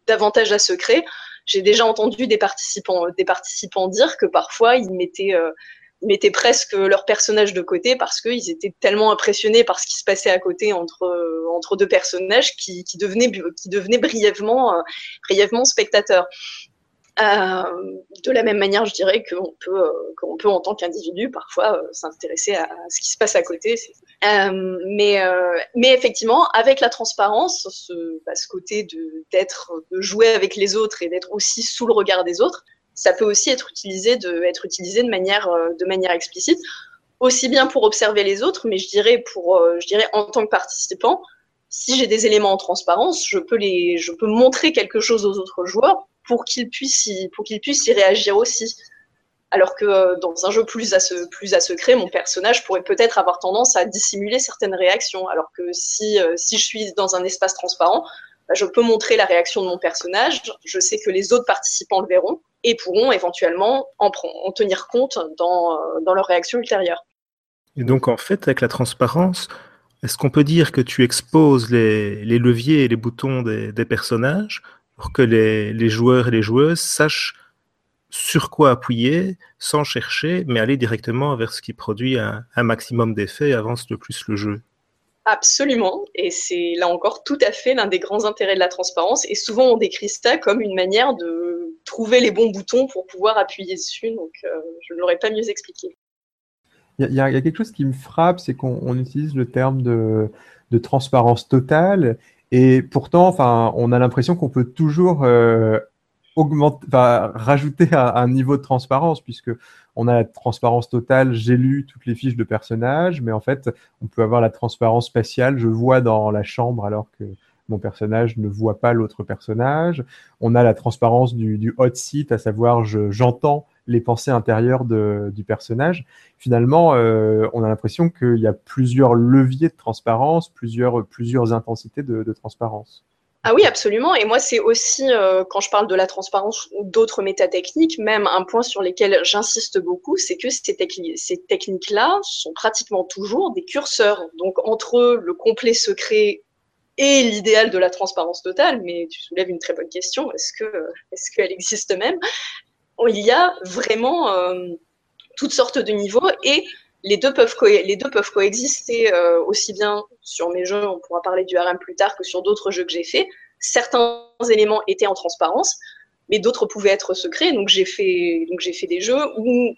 S3: davantage à secret. J'ai déjà entendu des participants des participants dire que parfois ils mettaient euh, mettaient presque leur personnage de côté parce qu'ils étaient tellement impressionnés par ce qui se passait à côté entre entre deux personnages qui, qui devenaient qui devenaient brièvement euh, brièvement spectateurs. Euh, de la même manière, je dirais qu'on peut, euh, peut en tant qu'individu parfois euh, s'intéresser à, ce qui se passe à côté. mais, mais effectivement, avec la transparence, ce, bah, ce côté de, d'être, de jouer avec les autres et d'être aussi sous le regard des autres, ça peut aussi être utilisé de, être utilisé de manière, de manière explicite, aussi bien pour observer les autres, mais je dirais pour, je dirais en tant que participant, si j'ai des éléments en transparence, je peux les, je peux montrer quelque chose aux autres joueurs pour qu'ils puissent y, puissent y réagir aussi. Alors que euh, dans un jeu plus à, ce, plus à secret, mon personnage pourrait peut-être avoir tendance à dissimuler certaines réactions. Alors que si, euh, si je suis dans un espace transparent, bah, je peux montrer la réaction de mon personnage. Je sais que les autres participants le verront et pourront éventuellement en, en tenir compte dans, euh, dans leur réaction ultérieure.
S2: Et donc en fait, avec la transparence, est-ce qu'on peut dire que tu exposes les, les leviers et les boutons des, des personnages pour que les, joueurs et les joueuses sachent sur quoi appuyer sans chercher, mais aller directement vers ce qui produit un, maximum d'effets et avance le plus le jeu?
S3: Absolument, et c'est là encore tout à fait l'un des grands intérêts de la transparence. Et souvent, on décrit ça comme une manière de trouver les bons boutons pour pouvoir appuyer dessus. Donc, euh, je ne l'aurais pas mieux expliqué.
S1: Il y, a quelque chose qui me frappe, c'est qu'on utilise le terme de, transparence totale et pourtant, enfin, on a l'impression qu'on peut toujours euh, augmenter, rajouter un, un, niveau de transparence, puisque on a la transparence totale. J'ai lu toutes les fiches de personnages, mais en fait, on peut avoir la transparence spatiale. Je vois dans la chambre alors que mon personnage ne voit pas l'autre personnage. On a la transparence du, hot seat, à savoir j'entends les pensées intérieures du personnage. Finalement, euh, on a l'impression qu'il y a plusieurs leviers de transparence, plusieurs, plusieurs intensités de, de transparence.
S3: Ah oui, absolument. Et moi, c'est aussi, euh, quand je parle de la transparence ou d'autres métatechniques, même un point sur lequel j'insiste beaucoup, c'est que ces, ces techniques-là sont pratiquement toujours des curseurs. Donc, entre le complet secret et l'idéal de la transparence totale, mais tu soulèves une très bonne question, est-ce que est-ce qu'elle existe même? Il y a vraiment euh, toutes sortes de niveaux et les deux peuvent, coexister euh, aussi bien sur mes jeux, on pourra parler du RM plus tard, que sur d'autres jeux que j'ai faits. Certains éléments étaient en transparence, mais d'autres pouvaient être secrets. Donc j'ai fait, fait des jeux où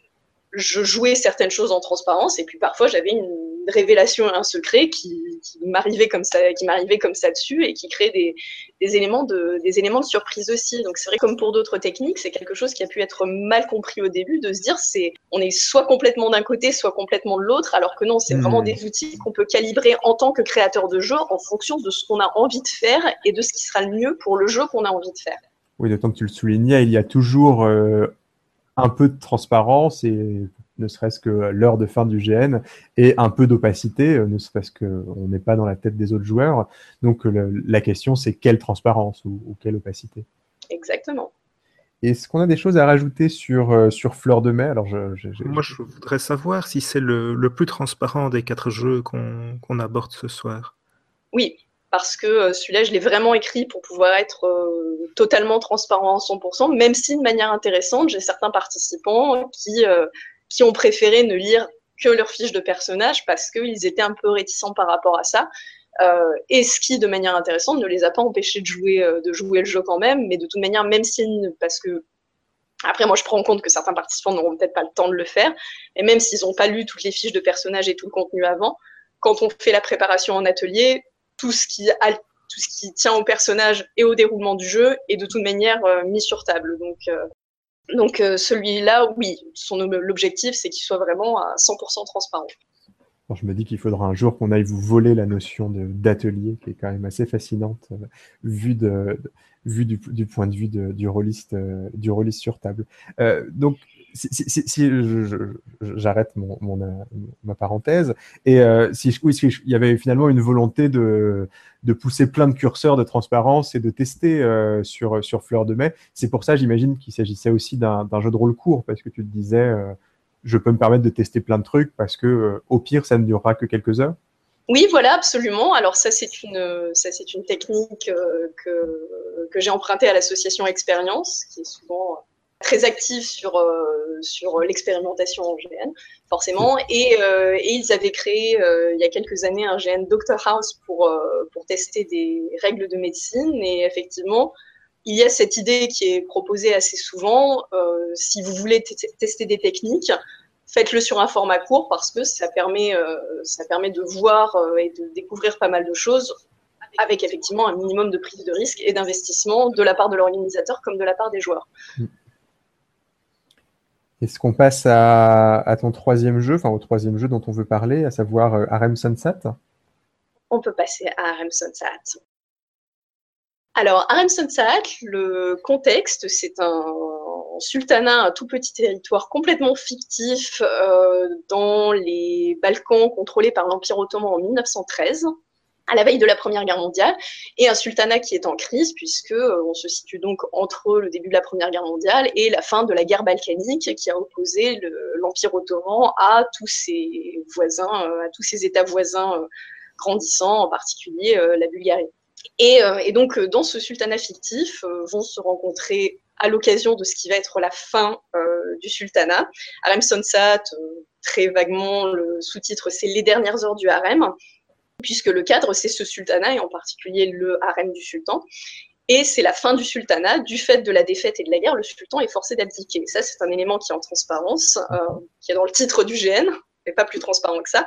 S3: je jouais certaines choses en transparence et puis parfois j'avais une révélation et un secret qui, m'arrivait comme ça, qui m'arrivait comme ça dessus et qui crée des, éléments de, des éléments de surprise aussi. Donc c'est vrai comme pour d'autres techniques, c'est quelque chose qui a pu être mal compris au début de se dire c'est on est soit complètement d'un côté, soit complètement de l'autre, alors que non, c'est vraiment hmm. des outils qu'on peut calibrer en tant que créateur de jeu en fonction de ce qu'on a envie de faire et de ce qui sera le mieux pour le jeu qu'on a envie de faire.
S1: Oui, d'autant que tu le soulignais, il y a toujours euh, un peu de transparence et ne serait-ce que l'heure de fin du GN, et un peu d'opacité, euh, ne serait-ce qu'on n'est pas dans la tête des autres joueurs. Donc la question, c'est quelle transparence ou, quelle opacité?
S3: Exactement.
S1: Est-ce qu'on a des choses à rajouter sur, euh, sur Fleur de Mai? Alors,
S2: Moi, je voudrais savoir si c'est le, plus transparent des quatre jeux qu'on aborde ce soir.
S3: Oui, parce que euh, celui-là, je l'ai vraiment écrit pour pouvoir être totalement transparent à 100%, même si de manière intéressante, j'ai certains participants qui, qui ont préféré ne lire que leurs fiches de personnages parce qu'ils étaient un peu réticents par rapport à ça. Euh, et ce qui, de manière intéressante, ne les a pas empêchés de jouer, euh, de jouer le jeu quand même. Mais de toute manière, même si, parce que après, moi, je prends en compte que certains participants n'auront peut-être pas le temps de le faire. Et même s'ils n'ont pas lu toutes les fiches de personnages et tout le contenu avant, quand on fait la préparation en atelier, tout ce qui, tout ce qui tient au personnage et au déroulement du jeu est de toute manière euh, mis sur table. Donc, Donc celui-là, oui, son l'objectif, c'est qu'il soit vraiment à 100% transparent.
S1: je me dis qu'il faudra un jour qu'on aille vous voler la notion d'atelier, qui est quand même assez fascinante, vue du, point de vue du rôliste, du rôliste sur table. donc, si, j'arrête mon, ma parenthèse, et euh, si, il y avait finalement une volonté de, de pousser plein de curseurs de transparence et de tester euh, sur, sur Fleur de Mai, c'est pour ça, j'imagine, qu'il s'agissait aussi d'un jeu de rôle court, parce que tu te disais, euh, je peux me permettre de tester plein de trucs, parce que au pire, ça ne durera que quelques heures.
S3: Oui, voilà, absolument. Alors ça, c'est une, ça, c'est une technique que, que j'ai empruntée à l'association Expérience, qui est souvent très actifs sur, euh, sur l'expérimentation en GN, forcément. Et, euh, et ils avaient créé euh, il y a quelques années un GN Doctor House pour, pour tester des règles de médecine. Et effectivement, il y a cette idée qui est proposée assez souvent. si vous voulez tester des techniques, faites-le sur un format court parce que ça permet, ça permet de voir et de découvrir pas mal de choses avec effectivement un minimum de prise de risque et d'investissement de la part de l'organisateur comme de la part des joueurs.
S1: Est-ce qu'on passe à, ton troisième jeu, enfin au troisième jeu dont on veut parler, à savoir euh, Harem Sunset?
S3: On peut passer à Harem Sunset. Alors, Harem Sunset, le contexte, c'est un sultanat, un tout petit territoire complètement fictif euh, dans les Balkans contrôlés par l'Empire ottoman en 1913 à la veille de la Première Guerre mondiale, et un sultanat qui est en crise, puisque euh, se situe donc entre le début de la Première Guerre mondiale et la fin de la guerre balkanique, qui a opposé l'Empire ottoman à tous ses voisins, euh, à tous ses États voisins euh, grandissants, en particulier la Bulgarie. Et, et, donc, dans ce sultanat fictif, vont se rencontrer à l'occasion de ce qui va être la fin du sultanat. Harem Sonsat, très vaguement, le sous-titre, c'est Les dernières heures du harem puisque le cadre, c'est ce sultanat, et en particulier le harem du sultan. Et c'est la fin du sultanat. Du fait de la défaite et de la guerre, le sultan est forcé d'abdiquer. Ça, c'est un élément qui est en transparence, euh, qui est dans le titre du GN, mais pas plus transparent que ça,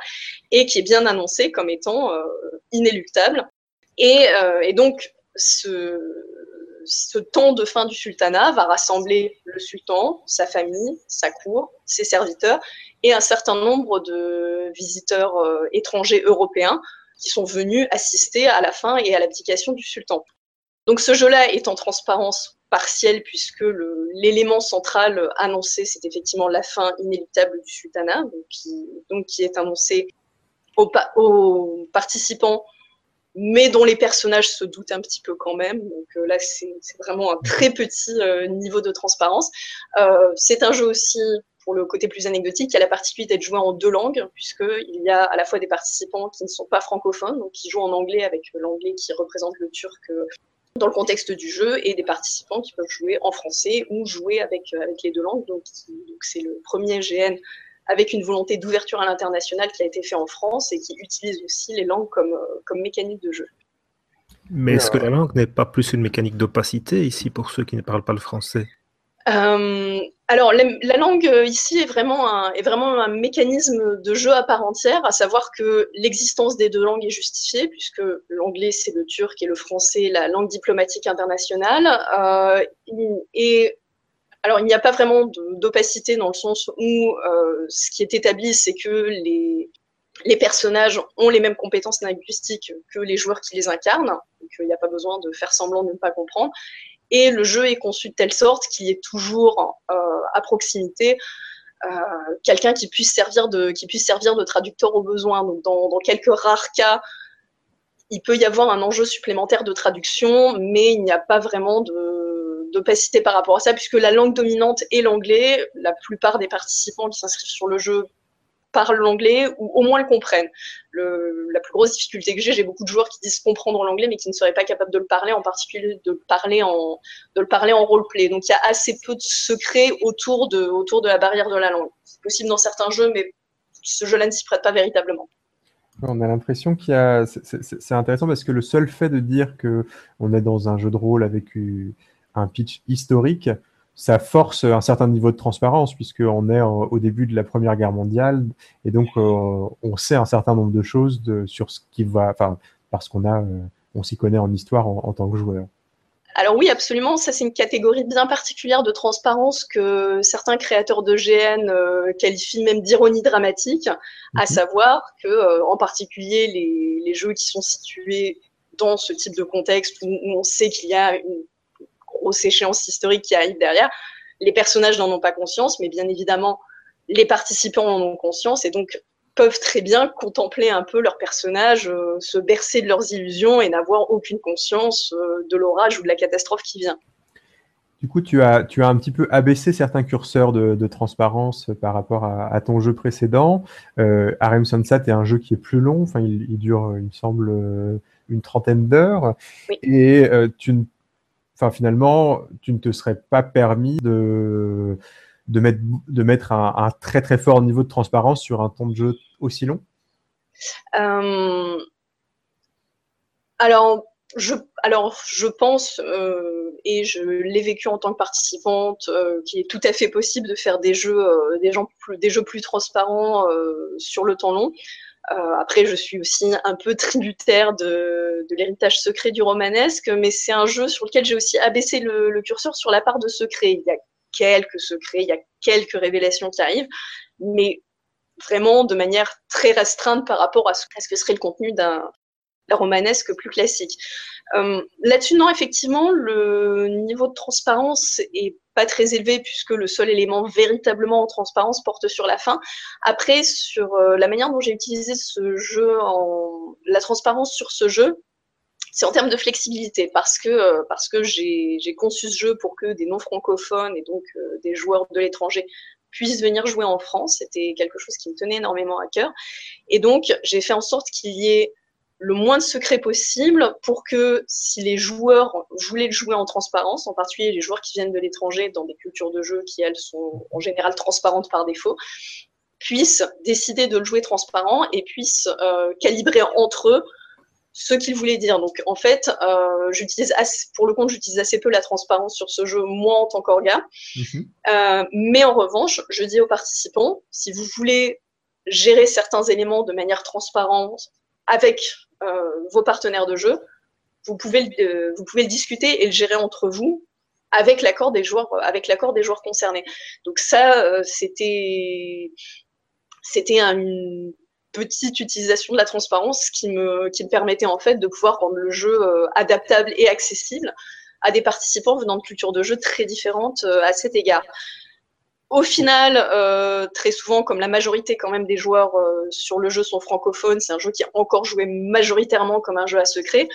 S3: et qui est bien annoncé comme étant euh, inéluctable. Et, euh, donc, ce, ce temps de fin du sultanat va rassembler le sultan, sa famille, sa cour, ses serviteurs et un certain nombre de visiteurs étrangers européens qui sont venus assister à la fin et à l'abdication du sultan. Donc ce jeu-là est en transparence partielle puisque l'élément central annoncé, c'est effectivement la fin inéluctable du sultanat, donc qui, est annoncé aux, aux, participants, mais dont les personnages se doutent un petit peu quand même. Donc euh, là, c'est vraiment un très petit euh, niveau de transparence. Euh, c'est un jeu aussi pour le côté plus anecdotique, il y a la particularité d'être joué en deux langues, puisqu'il y a à la fois des participants qui ne sont pas francophones, donc qui jouent en anglais avec l'anglais qui représente le turc euh, dans le contexte du jeu, et des participants qui peuvent jouer en français ou jouer avec, euh, avec les deux langues. Donc, c'est le premier GN avec une volonté d'ouverture à l'international qui a été fait en France et qui utilise aussi les langues comme, euh, comme mécanique de jeu.
S2: Mais est-ce que la langue n'est pas plus une mécanique d'opacité ici pour ceux qui ne parlent pas le français?
S3: Euh, alors, la, langue euh, ici est vraiment, un, mécanisme de jeu à part entière, à savoir que l'existence des deux langues est justifiée, puisque l'anglais c'est le turc et le français la langue diplomatique internationale. Euh, et alors, il n'y a pas vraiment d'opacité dans le sens où ce qui est établi, c'est que les, les personnages ont les mêmes compétences linguistiques que les joueurs qui les incarnent, donc il n'y a pas besoin de faire semblant de ne pas comprendre et le jeu est conçu de telle sorte qu'il y ait toujours euh, à proximité euh, quelqu'un qui puisse servir de traducteur au besoin. Donc dans, dans, quelques rares cas, il peut y avoir un enjeu supplémentaire de traduction, mais il n'y a pas vraiment d'opacité par rapport à ça, puisque la langue dominante est l'anglais. La plupart des participants qui s'inscrivent sur le jeu parlent l'anglais ou au moins le comprennent. La plus grosse difficulté que j'ai, j'ai beaucoup de joueurs qui disent comprendre l'anglais mais qui ne seraient pas capables de le parler, en particulier de le parler en, de le parler en roleplay. Donc il y a assez peu de secrets autour de, autour de la barrière de la langue. C'est possible dans certains jeux, mais ce jeu-là ne s'y prête pas véritablement.
S1: On a l'impression qu'il y a. C'est intéressant parce que le seul fait de dire que on est dans un jeu de rôle avec un pitch historique, ça force un certain niveau de transparence puisqu'on est au début de la Première Guerre mondiale et donc euh, on sait un certain nombre de choses de, sur ce qui va, enfin parce qu'on a, euh, on s'y connaît en histoire en, tant que joueur.
S3: Alors oui, absolument. Ça, c'est une catégorie bien particulière de transparence que certains créateurs de GN euh, qualifient même d'ironie dramatique, à mhm. savoir que, euh, en particulier, les, les, jeux qui sont situés dans ce type de contexte où, on sait qu'il y a une grosse échéance historique qui arrive derrière, les personnages n'en ont pas conscience, mais bien évidemment, les participants en ont conscience et donc peuvent très bien contempler un peu leurs personnages, euh, se bercer de leurs illusions et n'avoir aucune conscience euh, de l'orage ou de la catastrophe qui vient.
S1: Du coup, tu as, tu as un petit peu abaissé certains curseurs de, transparence par rapport à, ton jeu précédent. Euh, Arem Sunset est un jeu qui est plus long, enfin, il, dure, il me semble, euh, une trentaine d'heures. Et tu, enfin, finalement, tu ne te serais pas permis de, de mettre, de mettre un, très très fort niveau de transparence sur un temps de jeu aussi long?
S3: Euh, alors, je, alors, je pense, euh, et je l'ai vécu en tant que participante, euh, qu'il est tout à fait possible de faire des jeux, des, gens plus, des jeux plus transparents sur le temps long. Après, je suis aussi un peu tributaire de, l'héritage secret du romanesque, mais c'est un jeu sur lequel j'ai aussi abaissé le, le, curseur sur la part de secret. Il y a quelques secrets, il y a quelques révélations qui arrivent, mais vraiment de manière très restreinte par rapport à ce, que serait le contenu d'un romanesque plus classique. Euh, là-dessus, non, effectivement, le niveau de transparence est pas très élevé puisque le seul élément véritablement en transparence porte sur la fin. Après, sur euh, la manière dont j'ai utilisé ce jeu, la transparence sur ce jeu, c'est en termes de flexibilité parce que euh, parce que j'ai conçu ce jeu pour que des non francophones et donc euh, des joueurs de l'étranger puissent venir jouer en France. C'était quelque chose qui me tenait énormément à cœur. Et donc j'ai fait en sorte qu'il y ait le moins de secrets possible pour que si les joueurs voulaient le jouer en transparence, en particulier les joueurs qui viennent de l'étranger dans des cultures de jeu qui elles sont en général transparentes par défaut, puissent décider de le jouer transparent et puissent euh, calibrer entre eux ce qu'il voulait dire. Donc en fait, euh, j'utilise pour le compte, j'utilise assez peu la transparence sur ce jeu, moi en tant qu'orga. Mhm. Euh, mais en revanche, je dis aux participants, si vous voulez gérer certains éléments de manière transparente avec vos partenaires de jeu, vous pouvez, le, vous pouvez discuter et le gérer entre vous avec l'accord des joueurs, avec l'accord des joueurs concernés. Donc ça, c'était, c'était un, petite utilisation de la transparence qui me, qui me permettait en fait de pouvoir rendre le jeu euh, adaptable et accessible à des participants venant de cultures de jeu très différentes euh, à cet égard. Au final, euh, très souvent, comme la majorité quand même des joueurs sur le jeu sont francophones, c'est un jeu qui est encore joué majoritairement comme un jeu à secret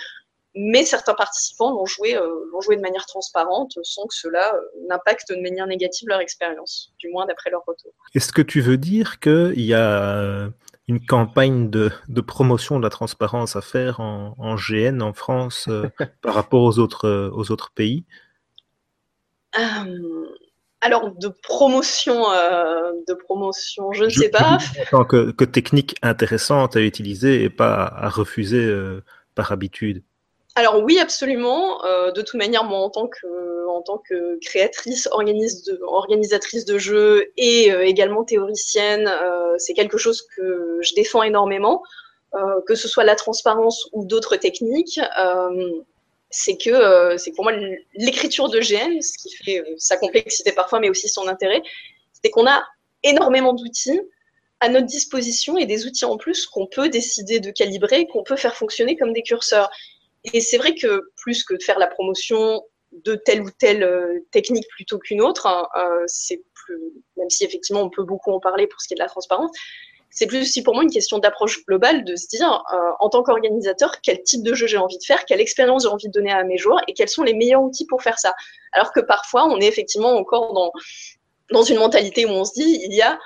S3: mais certains participants l'ont joué, joué de manière transparente sans que cela n'impacte de manière négative leur expérience, du moins d'après leur retour.
S2: Est-ce que tu veux dire qu'il y a une campagne de, promotion de la transparence à faire en, GN en France euh, par rapport aux autres, euh, aux autres pays?
S3: Euh, Alors, de promotion, de promotion, je ne sais pas.
S2: En tant que, que, technique intéressante à utiliser et pas à refuser par habitude.
S3: Alors oui, absolument. Euh, de toute manière, moi, en tant que, en tant que créatrice, organisatrice de jeux et euh, également théoricienne, euh, c'est quelque chose que je défends énormément, que ce soit la transparence ou d'autres techniques. C'est que c'est pour moi l'écriture de ce qui fait sa complexité parfois, mais aussi son intérêt, c'est qu'on a énormément d'outils à notre disposition et des outils en plus qu'on peut décider de calibrer, qu'on peut faire fonctionner comme des curseurs. Et c'est vrai que plus que de faire la promotion de telle ou telle euh, technique plutôt qu'une autre, hein, euh, c'est plus, même si effectivement on peut beaucoup en parler pour ce qui est de la transparence, c'est plus aussi pour moi une question d'approche globale, de se dire euh, en tant qu'organisateur quel type de jeu j'ai envie de faire, quelle expérience j'ai envie de donner à mes joueurs et quels sont les meilleurs outils pour faire ça. Alors que parfois on est effectivement encore dans dans une mentalité où on se dit il y a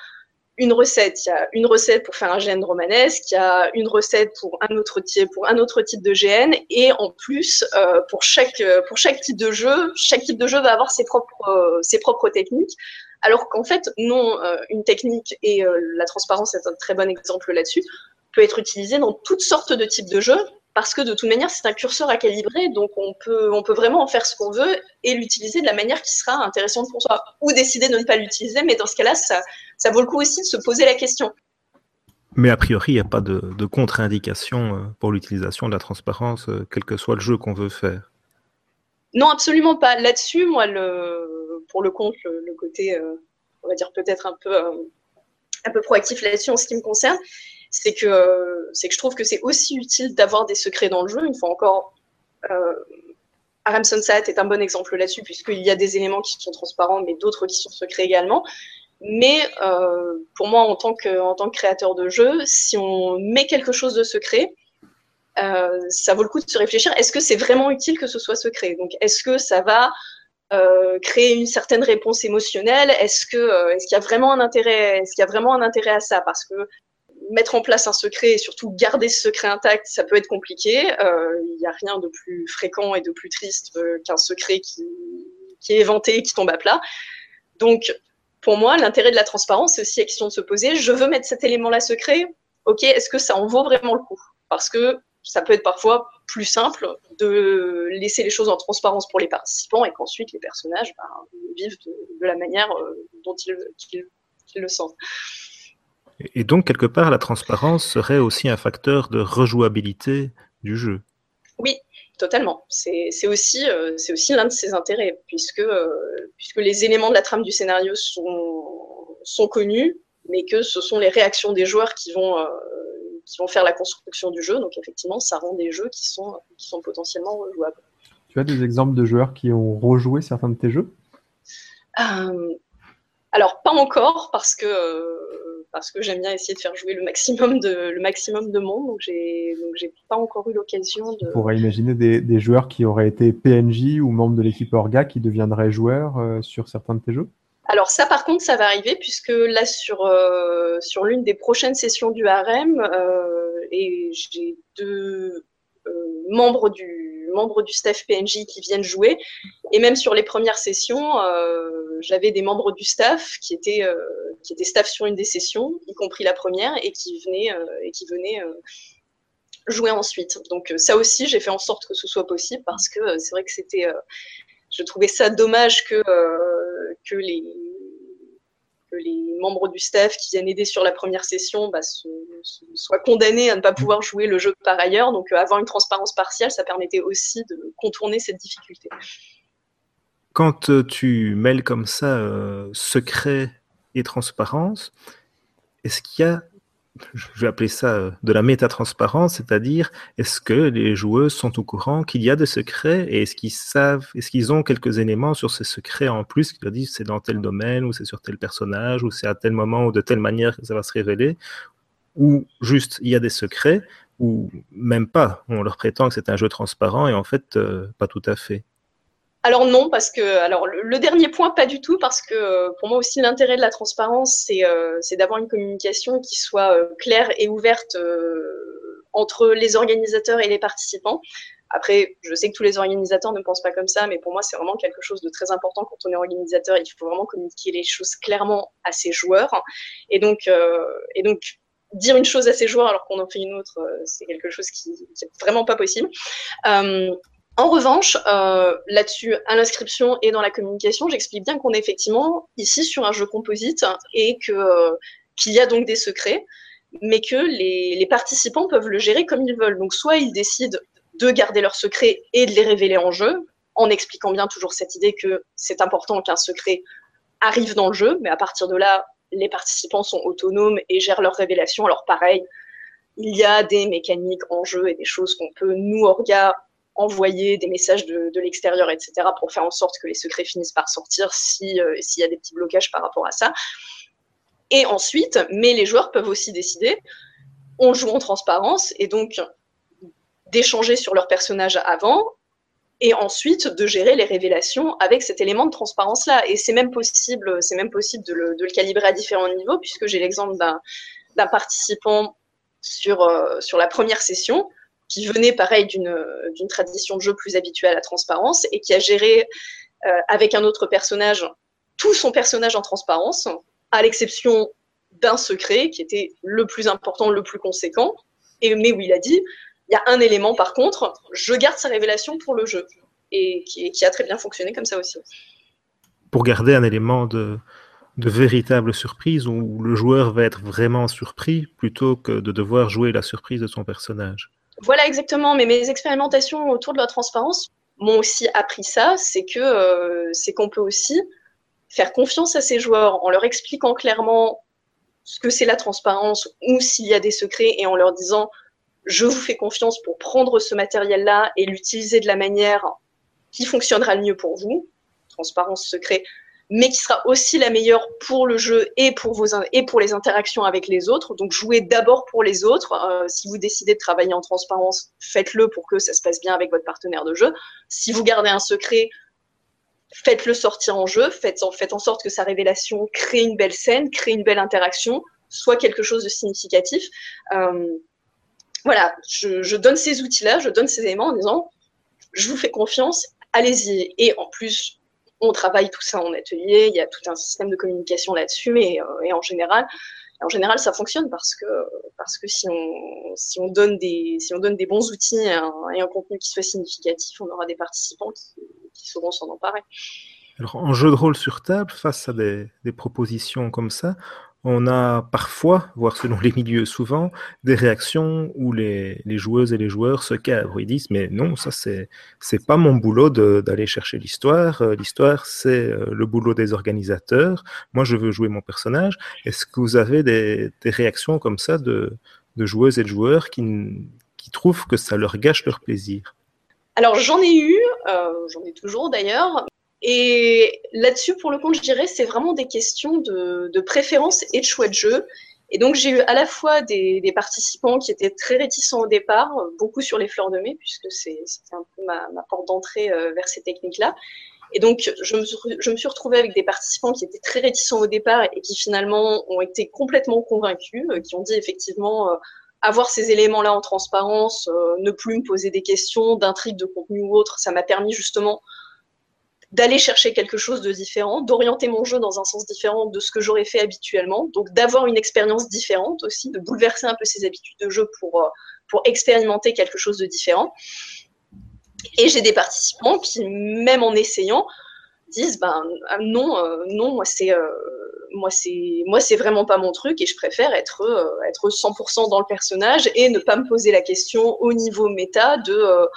S3: une recette. Il y a une recette pour faire un GN romanesque, il y a une recette pour un autre type, pour un autre type de GN, et en plus, euh, pour chaque pour chaque type de jeu, chaque type de jeu va avoir ses propres euh, ses propres techniques. Alors qu'en fait, non, euh, une technique et la transparence est un très bon exemple là-dessus peut être utilisée dans toutes sortes de types de jeux parce que de toute manière, c'est un curseur à calibrer, donc on peut, on peut vraiment en faire ce qu'on veut et l'utiliser de la manière qui sera intéressante pour soi, ou décider de ne pas l'utiliser, mais dans ce cas-là, ça, ça vaut le coup aussi de se poser la question.
S2: Mais a priori, il n'y a pas de, contre-indication euh, pour l'utilisation de la transparence, euh, quel que soit le jeu qu'on veut faire.
S3: Non, absolument pas. Là-dessus, moi, le, pour le compte, le, côté, euh, on va dire peut-être un peu, euh, un peu proactif là-dessus en ce qui me concerne, c'est que, c'est que je trouve que c'est aussi utile d'avoir des secrets dans le jeu. Une fois encore, euh, Aram Sunset est un bon exemple là-dessus, puisqu'il y a des éléments qui sont transparents, mais d'autres qui sont secrets également. Mais euh, pour moi, en tant, que, en tant que créateur de jeu, si on met quelque chose de secret, euh, ça vaut le coup de se réfléchir. Est-ce que c'est vraiment utile que ce soit secret? Donc, est-ce que ça va euh, créer une certaine réponse émotionnelle euh, est-ce qu'il y a vraiment un intérêt Est-ce qu'il y a vraiment un intérêt à ça? Parce que mettre en place un secret et surtout garder ce secret intact, ça peut être compliqué. Euh, il n'y a rien de plus fréquent et de plus triste qu'un secret qui, qui est éventé et qui tombe à plat. Donc, pour moi, l'intérêt de la transparence, c'est aussi la question de se poser, je veux mettre cet élément-là secret, ok, est-ce que ça en vaut vraiment le coup? Parce que ça peut être parfois plus simple de laisser les choses en transparence pour les participants et qu'ensuite les personnages ben, vivent de, la manière euh, dont ils, le sentent.
S2: Et donc, quelque part, la transparence serait aussi un facteur de rejouabilité du jeu.
S3: Oui, totalement. C'est aussi, euh, aussi l'un de ses intérêts, puisque, euh, puisque les éléments de la trame du scénario sont, sont connus, mais que ce sont les réactions des joueurs qui vont, euh, qui vont faire la construction du jeu. Donc effectivement, ça rend des jeux qui sont, qui sont potentiellement rejouables.
S1: Tu as des exemples de joueurs qui ont rejoué certains de tes jeux?
S3: Alors, pas encore, parce que parce que j'aime bien essayer de faire jouer le maximum de, le maximum de monde. Donc, j'ai, donc j'ai pas encore eu l'occasion de.
S1: On pourrait imaginer des, des, joueurs qui auraient été PNJ ou membres de l'équipe Orga qui deviendraient joueurs euh, sur certains de tes jeux?
S3: Alors ça, par contre, ça va arriver puisque là, sur, euh, sur l'une des prochaines sessions du harem, euh, et j'ai deux membres du, membres du staff PNJ qui viennent jouer. Et même sur les premières sessions, euh, j'avais des membres du staff qui étaient, euh, qui étaient staff sur une des sessions, y compris la première, et qui venaient, euh, et qui venaient jouer ensuite. Donc ça aussi, j'ai fait en sorte que ce soit possible parce que c'est vrai que c'était, je trouvais ça dommage que, que les les membres du staff qui viennent aider sur la première session bah, soient condamnés à ne pas pouvoir jouer le jeu par ailleurs. Donc, euh, avoir une transparence partielle, ça permettait aussi de contourner cette difficulté.
S2: Quand euh, tu mêles comme ça euh, secret et transparence, est-ce qu'il y a je vais appeler ça euh, de la métatransparence, c'est-à-dire est-ce que les joueurs sont au courant qu'il y a des secrets et est-ce qu'ils savent, est-ce qu'ils ont quelques éléments sur ces secrets en plus qui leur disent c'est dans tel domaine ou c'est sur tel personnage ou c'est à tel moment ou de telle manière que ça va se révéler ou juste il y a des secrets ou même pas, on leur prétend que c'est un jeu transparent et en fait euh, pas tout à fait.
S3: Alors non, parce que alors le, dernier point pas du tout, parce que euh, pour moi aussi l'intérêt de la transparence, c'est euh, d'avoir une communication qui soit euh, claire et ouverte entre les organisateurs et les participants. Après, je sais que tous les organisateurs ne pensent pas comme ça, mais pour moi c'est vraiment quelque chose de très important quand on est organisateur. Il faut vraiment communiquer les choses clairement à ses joueurs, et donc dire une chose à ses joueurs alors qu'on en fait une autre, c'est quelque chose qui, qui est vraiment pas possible. En revanche, euh, là-dessus, à l'inscription et dans la communication, j'explique bien qu'on est effectivement ici sur un jeu composite et euh, qu'il y a donc des secrets, mais que les, les, participants peuvent le gérer comme ils veulent. Donc, soit ils décident de garder leurs secrets et de les révéler en jeu, en expliquant bien toujours cette idée que c'est important qu'un secret arrive dans le jeu, mais à partir de là, les participants sont autonomes et gèrent leurs révélations. Alors, pareil, il y a des mécaniques en jeu et des choses qu'on peut, nous, orga, envoyer des messages de, de l'extérieur, etc., pour faire en sorte que les secrets finissent par sortir s'il euh, y a des petits blocages par rapport à ça. Et ensuite, mais les joueurs peuvent aussi décider, on joue en transparence, et donc d'échanger sur leur personnage avant, et ensuite de gérer les révélations avec cet élément de transparence-là. Et c'est même possible, c'est même possible de le, de le, calibrer à différents niveaux, puisque j'ai l'exemple d'un participant sur, euh, sur la première session qui venait pareil d'une tradition de jeu plus habituée à la transparence et qui a géré euh, avec un autre personnage tout son personnage en transparence, à l'exception d'un secret qui était le plus important, le plus conséquent. Et, mais où il a dit, il y a un élément par contre, je garde sa révélation pour le jeu. Et qui, qui a très bien fonctionné comme ça aussi.
S2: Pour garder un élément de, de véritable surprise où le joueur va être vraiment surpris plutôt que de devoir jouer la surprise de son personnage.
S3: Voilà exactement, mais mes expérimentations autour de la transparence m'ont aussi appris ça, c'est que c'est qu'on peut aussi faire confiance à ces joueurs en leur expliquant clairement ce que c'est la transparence ou s'il y a des secrets et en leur disant je vous fais confiance pour prendre ce matériel-là et l'utiliser de la manière qui fonctionnera le mieux pour vous, transparence, secret, mais qui sera aussi la meilleure pour le jeu et pour, les interactions avec les autres. Donc jouez d'abord pour les autres. Euh, si vous décidez de travailler en transparence, faites-le pour que ça se passe bien avec votre partenaire de jeu. Si vous gardez un secret, faites-le sortir en jeu, faites en, faites en sorte que sa révélation crée une belle scène, crée une belle interaction, soit quelque chose de significatif. Euh, voilà, je, je donne ces outils-là, je donne ces éléments en disant, je vous fais confiance, allez-y. Et en plus, on travaille tout ça en atelier, il y a tout un système de communication là-dessus, mais euh, et en général, en général, ça fonctionne parce que, parce que si, on, donne des, si on donne des bons outils et un, contenu qui soit significatif, on aura des participants qui, sauront s'en emparer.
S2: Alors, en jeu de rôle sur table, face à des propositions comme ça, on a parfois, voire selon les milieux souvent, des réactions où les, joueuses et les joueurs se cabrent. Ils disent mais non, ça c'est c'est pas mon boulot d'aller chercher l'histoire. Euh, l'histoire c'est euh, le boulot des organisateurs. Moi je veux jouer mon personnage. Est-ce que vous avez des, réactions comme ça de, joueuses et de joueurs qui, qui trouvent que ça leur gâche leur plaisir?
S3: Alors j'en ai eu, euh, j'en ai toujours d'ailleurs, et là-dessus, pour le compte, je dirais, c'est vraiment des questions de, préférence et de choix de jeu. Et donc, j'ai eu à la fois des, participants qui étaient très réticents au départ, beaucoup sur les fleurs de mai, puisque c'était un peu ma, porte d'entrée euh, vers ces techniques-là. Et donc, je me, suis, je me suis retrouvée avec des participants qui étaient très réticents au départ et qui finalement ont été complètement convaincus, euh, qui ont dit effectivement euh, avoir ces éléments-là en transparence, ne plus me poser des questions d'intrigue de contenu ou autre, ça m'a permis justement d'aller chercher quelque chose de différent, d'orienter mon jeu dans un sens différent de ce que j'aurais fait habituellement, donc d'avoir une expérience différente aussi, de bouleverser un peu ses habitudes de jeu pour, euh, pour expérimenter quelque chose de différent. Et j'ai des participants qui, même en essayant, disent ben ah, non, euh, non, moi c'est euh, moi c'est moi c'est vraiment pas mon truc et je préfère être être 100% dans le personnage et ne pas me poser la question au niveau méta de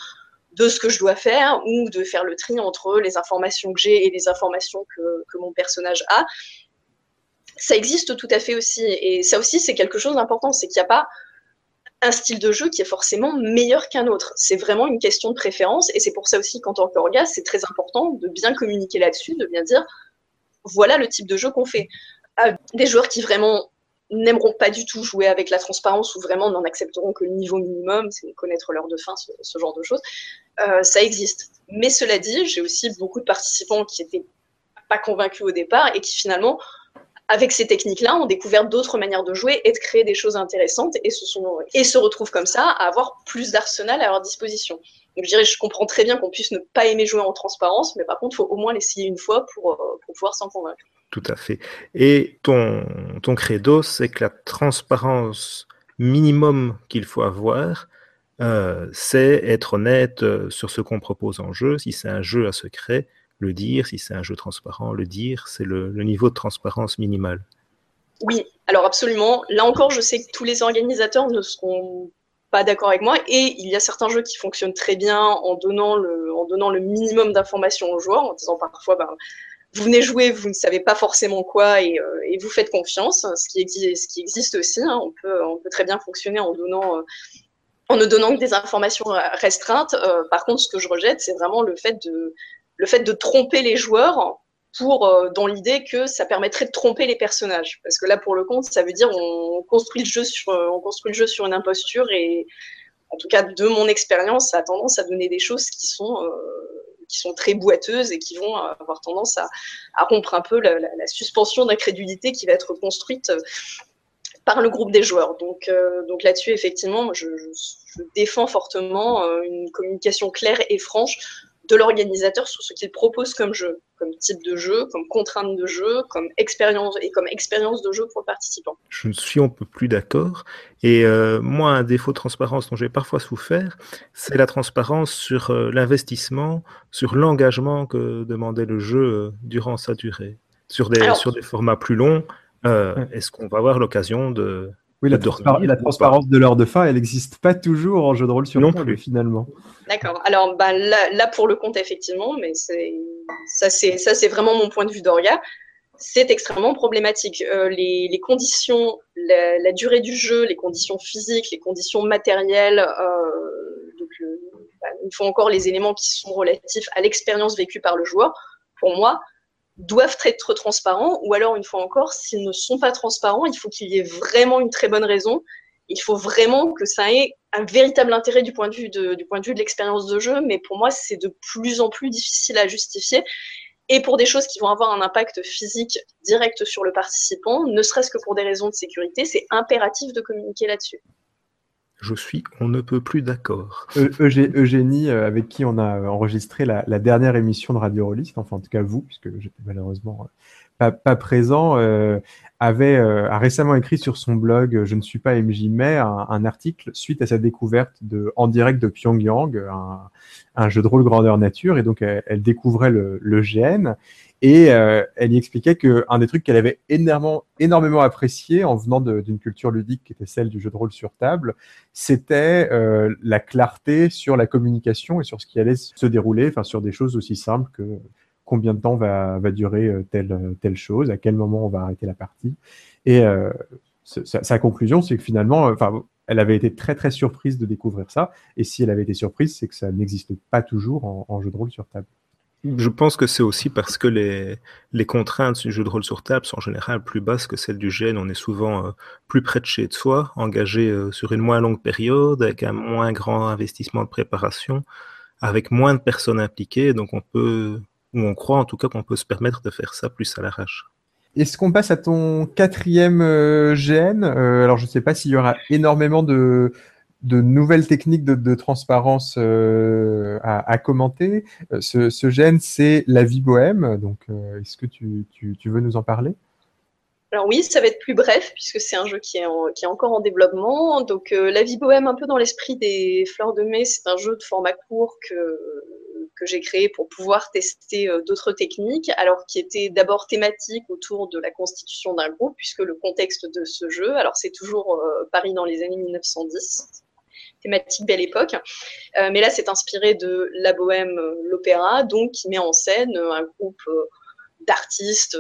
S3: de ce que je dois faire ou de faire le tri entre les informations que j'ai et les informations que, que, mon personnage a. Ça existe tout à fait aussi. Et ça aussi, c'est quelque chose d'important. C'est qu'il n'y a pas un style de jeu qui est forcément meilleur qu'un autre. C'est vraiment une question de préférence. Et c'est pour ça aussi qu'en tant qu'orga, c'est très important de bien communiquer là-dessus, de bien dire voilà le type de jeu qu'on fait. des joueurs qui vraiment n'aimeront pas du tout jouer avec la transparence ou vraiment n'en accepteront que le niveau minimum, c'est connaître l'heure de fin, ce, genre de choses. Euh, ça existe. Mais cela dit, j'ai aussi beaucoup de participants qui étaient pas convaincus au départ et qui finalement, avec ces techniques-là, ont découvert d'autres manières de jouer et de créer des choses intéressantes et se retrouvent comme ça à avoir plus d'arsenal à leur disposition. Donc je dirais, je comprends très bien qu'on puisse ne pas aimer jouer en transparence, mais par contre, il faut au moins l'essayer une fois pour, euh, pour pouvoir s'en convaincre.
S2: Tout à fait. Et ton, ton credo, c'est que la transparence minimum qu'il faut avoir, euh, c'est être honnête euh, sur ce qu'on propose en jeu. Si c'est un jeu à secret, le dire. Si c'est un jeu transparent, le dire. C'est le, niveau de transparence minimal.
S3: Oui, alors absolument. Là encore, je sais que tous les organisateurs ne seront pas d'accord avec moi. Et il y a certains jeux qui fonctionnent très bien en donnant le, minimum d'informations aux joueurs, en disant parfois, ben, vous venez jouer, vous ne savez pas forcément quoi et, euh, vous faites confiance, ce qui existe, ce qui existe aussi. Hein. On, peut, on très bien fonctionner en donnant, euh, ne donnant que des informations restreintes. Euh, par contre, ce que je rejette, c'est vraiment le fait de tromper les joueurs pour dans l'idée que ça permettrait de tromper les personnages. Parce que là, pour le compte, ça veut dire on construit le jeu sur, sur une imposture et en tout cas de mon expérience, ça a tendance à donner des choses qui sont sont très boiteuses et qui vont avoir tendance à, rompre un peu la, suspension d'incrédulité qui va être construite euh, par le groupe des joueurs. Donc, euh, là-dessus, effectivement, je, défends fortement euh, une communication claire et franche de l'organisateur sur ce qu'il propose comme jeu, comme type de jeu, comme contrainte de jeu, comme expérience et comme expérience de jeu pour le participant.
S2: Je ne suis un peu plus d'accord. Et euh, moi, un défaut de transparence dont j'ai parfois souffert, c'est la transparence sur euh, l'investissement, sur l'engagement que demandait le jeu euh, durant sa durée. Sur des, sur des formats plus longs, est-ce qu'on va avoir l'occasion de,
S1: Oui, la, la transparence de l'heure de fin, elle n'existe pas toujours en jeu de rôle sur
S2: non plus
S1: finalement.
S3: D'accord. Alors bah, là, pour le compte, effectivement, mais ça, c'est vraiment mon point de vue d'Orga. C'est extrêmement problématique. Euh, les, conditions, la, durée du jeu, les conditions physiques, les conditions matérielles, euh, donc, bah, il faut encore les éléments qui sont relatifs à l'expérience vécue par le joueur. Pour moi, doivent être transparents, ou alors, une fois encore, s'ils ne sont pas transparents, il faut qu'il y ait vraiment une très bonne raison. Il faut vraiment que ça ait un véritable intérêt du point de vue de, du point de vue de l'expérience de jeu, mais pour moi, c'est de plus en plus difficile à justifier. Et pour des choses qui vont avoir un impact physique direct sur le participant, ne serait-ce que pour des raisons de sécurité, c'est impératif de communiquer là-dessus.
S2: Je suis, on ne peut plus d'accord.
S1: Eugénie, euh, avec qui on a enregistré la, dernière émission de Radio Rollist, enfin en tout cas vous, puisque j'étais malheureusement euh, pas, présent, euh, avait a récemment écrit sur son blog Je ne suis pas MJ mais un, article suite à sa découverte de En direct de Pyongyang, un, jeu de rôle grandeur nature, et donc elle, découvrait le, le GN et euh, elle y expliquait qu'un des trucs qu'elle avait énormément, énormément apprécié en venant d'une culture ludique qui était celle du jeu de rôle sur table, c'était euh, la clarté sur la communication et sur ce qui allait se dérouler, enfin sur des choses aussi simples que combien de temps va, durer euh, telle, telle chose, à quel moment on va arrêter la partie. Et sa, conclusion, c'est que finalement, enfin, elle avait été très très surprise de découvrir ça. Et si elle avait été surprise, c'est que ça n'existe pas toujours en jeu de rôle sur table.
S2: Je pense que c'est aussi parce que les, les contraintes du jeu de rôle sur table sont en général plus basses que celles du GN. On est souvent euh, plus près de chez soi, engagé euh, sur une moins longue période, avec un moins grand investissement de préparation, avec moins de personnes impliquées. Donc on peut, ou on croit en tout cas qu'on peut se permettre de faire ça plus à l'arrache.
S1: Est-ce qu'on passe à ton quatrième euh, GN Alors je ne sais pas s'il y aura énormément de de nouvelles techniques de, transparence euh, à, commenter. Euh, ce, gène, c'est la vie bohème. Donc, euh, est-ce que tu, veux nous en parler?
S3: Alors oui, ça va être plus bref puisque c'est un jeu qui est, encore en développement. Donc la vie bohème, un peu dans l'esprit des fleurs de mai, c'est un jeu de format court que, que j'ai créé pour pouvoir tester d'autres techniques, alors qui était d'abord thématique autour de la constitution d'un groupe puisque le contexte de ce jeu, alors c'est toujours Paris dans les années 1910 thématique Belle Époque. Euh, mais là, c'est inspiré de La Bohème, euh, l'opéra, donc qui met en scène euh, un groupe d'artistes,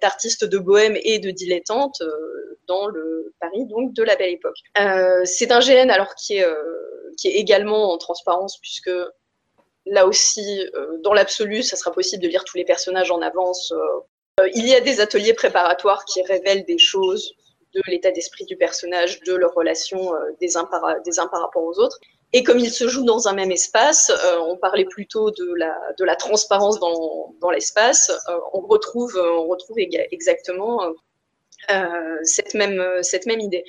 S3: d'artistes de bohème et de dilettantes dans le Paris donc de la Belle Époque. c'est un GN alors qui est, qui est également en transparence puisque là aussi, dans l'absolu, ça sera possible de lire tous les personnages en avance. il y a des ateliers préparatoires qui révèlent des choses de l'état d'esprit du personnage, de leurs relations euh, des, uns par, rapport aux autres. Et comme ils se jouent dans un même espace, euh, on parlait plutôt de la, transparence dans, l'espace, euh, on, retrouve, exactement cette même idée.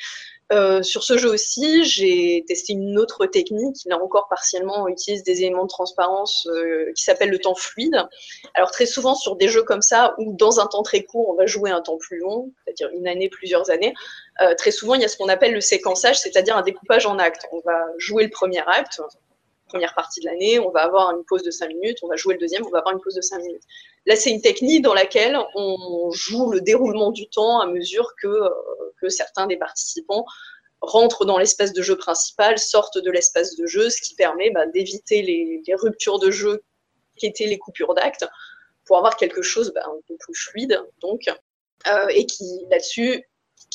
S3: Euh, sur ce jeu aussi, j'ai testé une autre technique qui, là encore partiellement, utilise des éléments de transparence euh, qui s'appelle le temps fluide. Alors très souvent sur des jeux comme ça, où dans un temps très court, on va jouer un temps plus long, c'est-à-dire une année, plusieurs années, euh, très souvent il y a ce qu'on appelle le séquençage, c'est-à-dire un découpage en actes. On va jouer le premier acte, première partie de l'année, on va avoir une pause de 5 minutes, on va jouer le deuxième, on va avoir une pause de 5 minutes. Là, c'est une technique dans laquelle on joue le déroulement du temps à mesure que, euh, que certains des participants rentrent dans l'espace de jeu principal, sortent de l'espace de jeu, ce qui permet bah, d'éviter les, les, ruptures de jeu qui étaient les coupures d'actes pour avoir quelque chose bah, un peu plus fluide, donc, euh, et qui là-dessus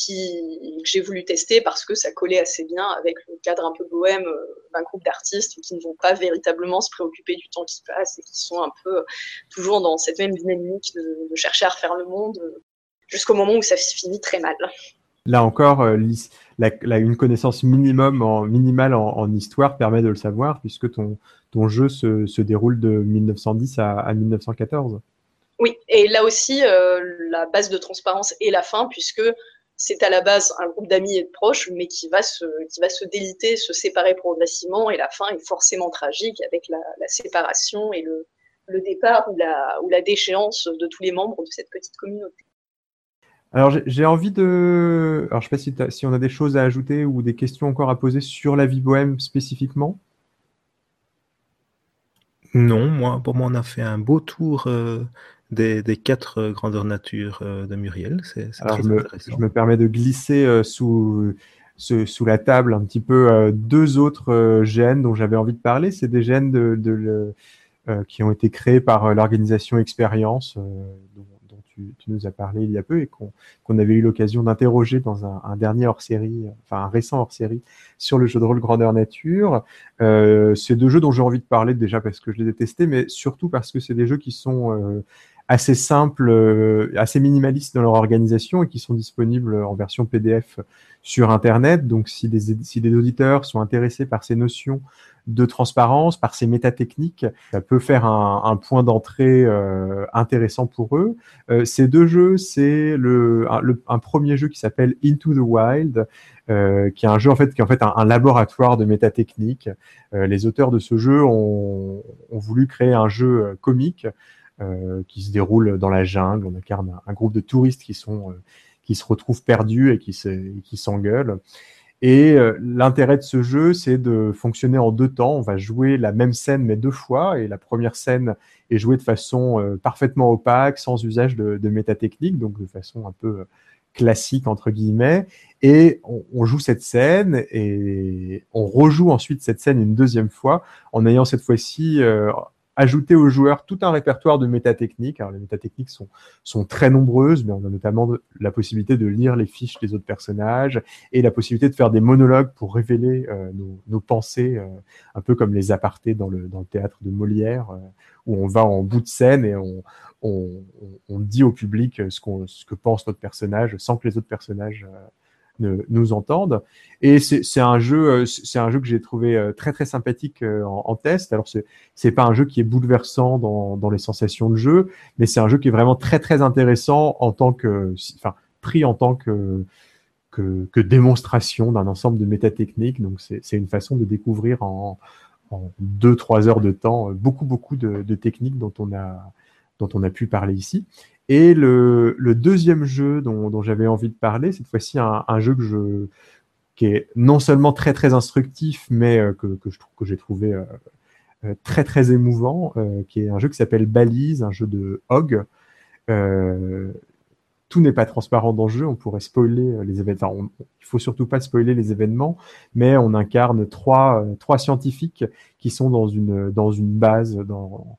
S3: qui, que j'ai voulu tester parce que ça collait assez bien avec le cadre un peu bohème euh, d'un groupe d'artistes qui ne vont pas véritablement se préoccuper du temps qui passe et qui sont un peu toujours dans cette même dynamique de, chercher à refaire le monde euh, jusqu'au moment où ça finit très mal.
S1: Là encore, euh, une connaissance minimum en, minimale en, histoire permet de le savoir puisque ton, ton jeu se, se déroule de 1910 à, à 1914.
S3: Oui, et là aussi, la base de transparence est la fin, puisque c'est à la base un groupe d'amis et de proches, mais qui va se, qui va se déliter, se séparer progressivement, et la fin est forcément tragique avec la, séparation et le, départ ou la, ou la déchéance de tous les membres de cette petite communauté.
S1: Alors j'ai envie de... Alors je ne sais pas si, on a des choses à ajouter ou des questions encore à poser sur la vie bohème spécifiquement?
S2: Non, moi, pour moi, on a fait un beau tour euh, des, quatre grandeurs nature de Muriel. C'est très
S1: je me,
S2: intéressant.
S1: Je me permets de glisser sous, sous la table un petit peu deux autres gènes dont j'avais envie de parler. C'est des gènes de, de, qui ont été créés par l'organisation Expérience, dont, tu, nous as parlé il y a peu et qu'on avait eu l'occasion d'interroger dans un, dernier hors-série, enfin un récent hors-série sur le jeu de rôle Grandeur Nature. Euh, c'est deux jeux dont j'ai envie de parler déjà parce que je les ai testés, mais surtout parce que c'est des jeux qui sont euh, assez simples, euh, assez minimalistes dans leur organisation et qui sont disponibles en version PDF sur Internet. Donc si des, auditeurs sont intéressés par ces notions de transparence, par ces métatechniques, ça peut faire un, point d'entrée euh, intéressant pour eux. Euh, ces deux jeux, c'est un, premier jeu qui s'appelle Into the Wild, qui est un jeu en fait qui est en fait un, laboratoire de métatechniques. les auteurs de ce jeu ont, voulu créer un jeu comique qui se déroule dans la jungle. On incarne un, groupe de touristes qui sont qui se retrouvent perdus et qui s'engueulent. Et euh, l'intérêt de ce jeu, c'est de fonctionner en deux temps. On va jouer la même scène, mais deux fois. Et la première scène est jouée de façon euh, parfaitement opaque, sans usage de, de métatechnique, donc de façon un peu euh, classique, entre guillemets. Et on, joue cette scène et on rejoue ensuite cette scène une deuxième fois en ayant cette fois-ci ajouter aux joueurs tout un répertoire de métatechniques. Alors les métatechniques sont, sont très nombreuses, mais on a notamment la possibilité de lire les fiches des autres personnages et la possibilité de faire des monologues pour révéler euh, nos, pensées, euh, un peu comme les apartés dans le, dans le théâtre de Molière, euh, où on va en bout de scène et on, on, on dit au public ce, qu'on ce que pense notre personnage sans que les autres personnages nous entendent. Et c'est un jeu, euh, c'est un jeu que j'ai trouvé euh, très très sympathique euh, en, test. Alors c'est pas un jeu qui est bouleversant dans, les sensations de jeu, mais c'est un jeu qui est vraiment très très intéressant en tant que, enfin pris en tant que que, que démonstration d'un ensemble de métatechniques. Donc c'est une façon de découvrir en, en deux trois heures de temps beaucoup beaucoup de, de techniques dont on a dont on a pu parler ici. Et le, deuxième jeu dont, j'avais envie de parler, cette fois-ci un, jeu que je, qui est non seulement très très instructif, mais euh, que, que, j'ai trouvé euh, euh, très très émouvant, qui est un jeu qui s'appelle Balise, un jeu de Hog. tout n'est pas transparent dans le jeu, on pourrait spoiler les événements. Enfin, il faut surtout pas spoiler les événements, mais on incarne trois, trois scientifiques qui sont dans une dans une base dans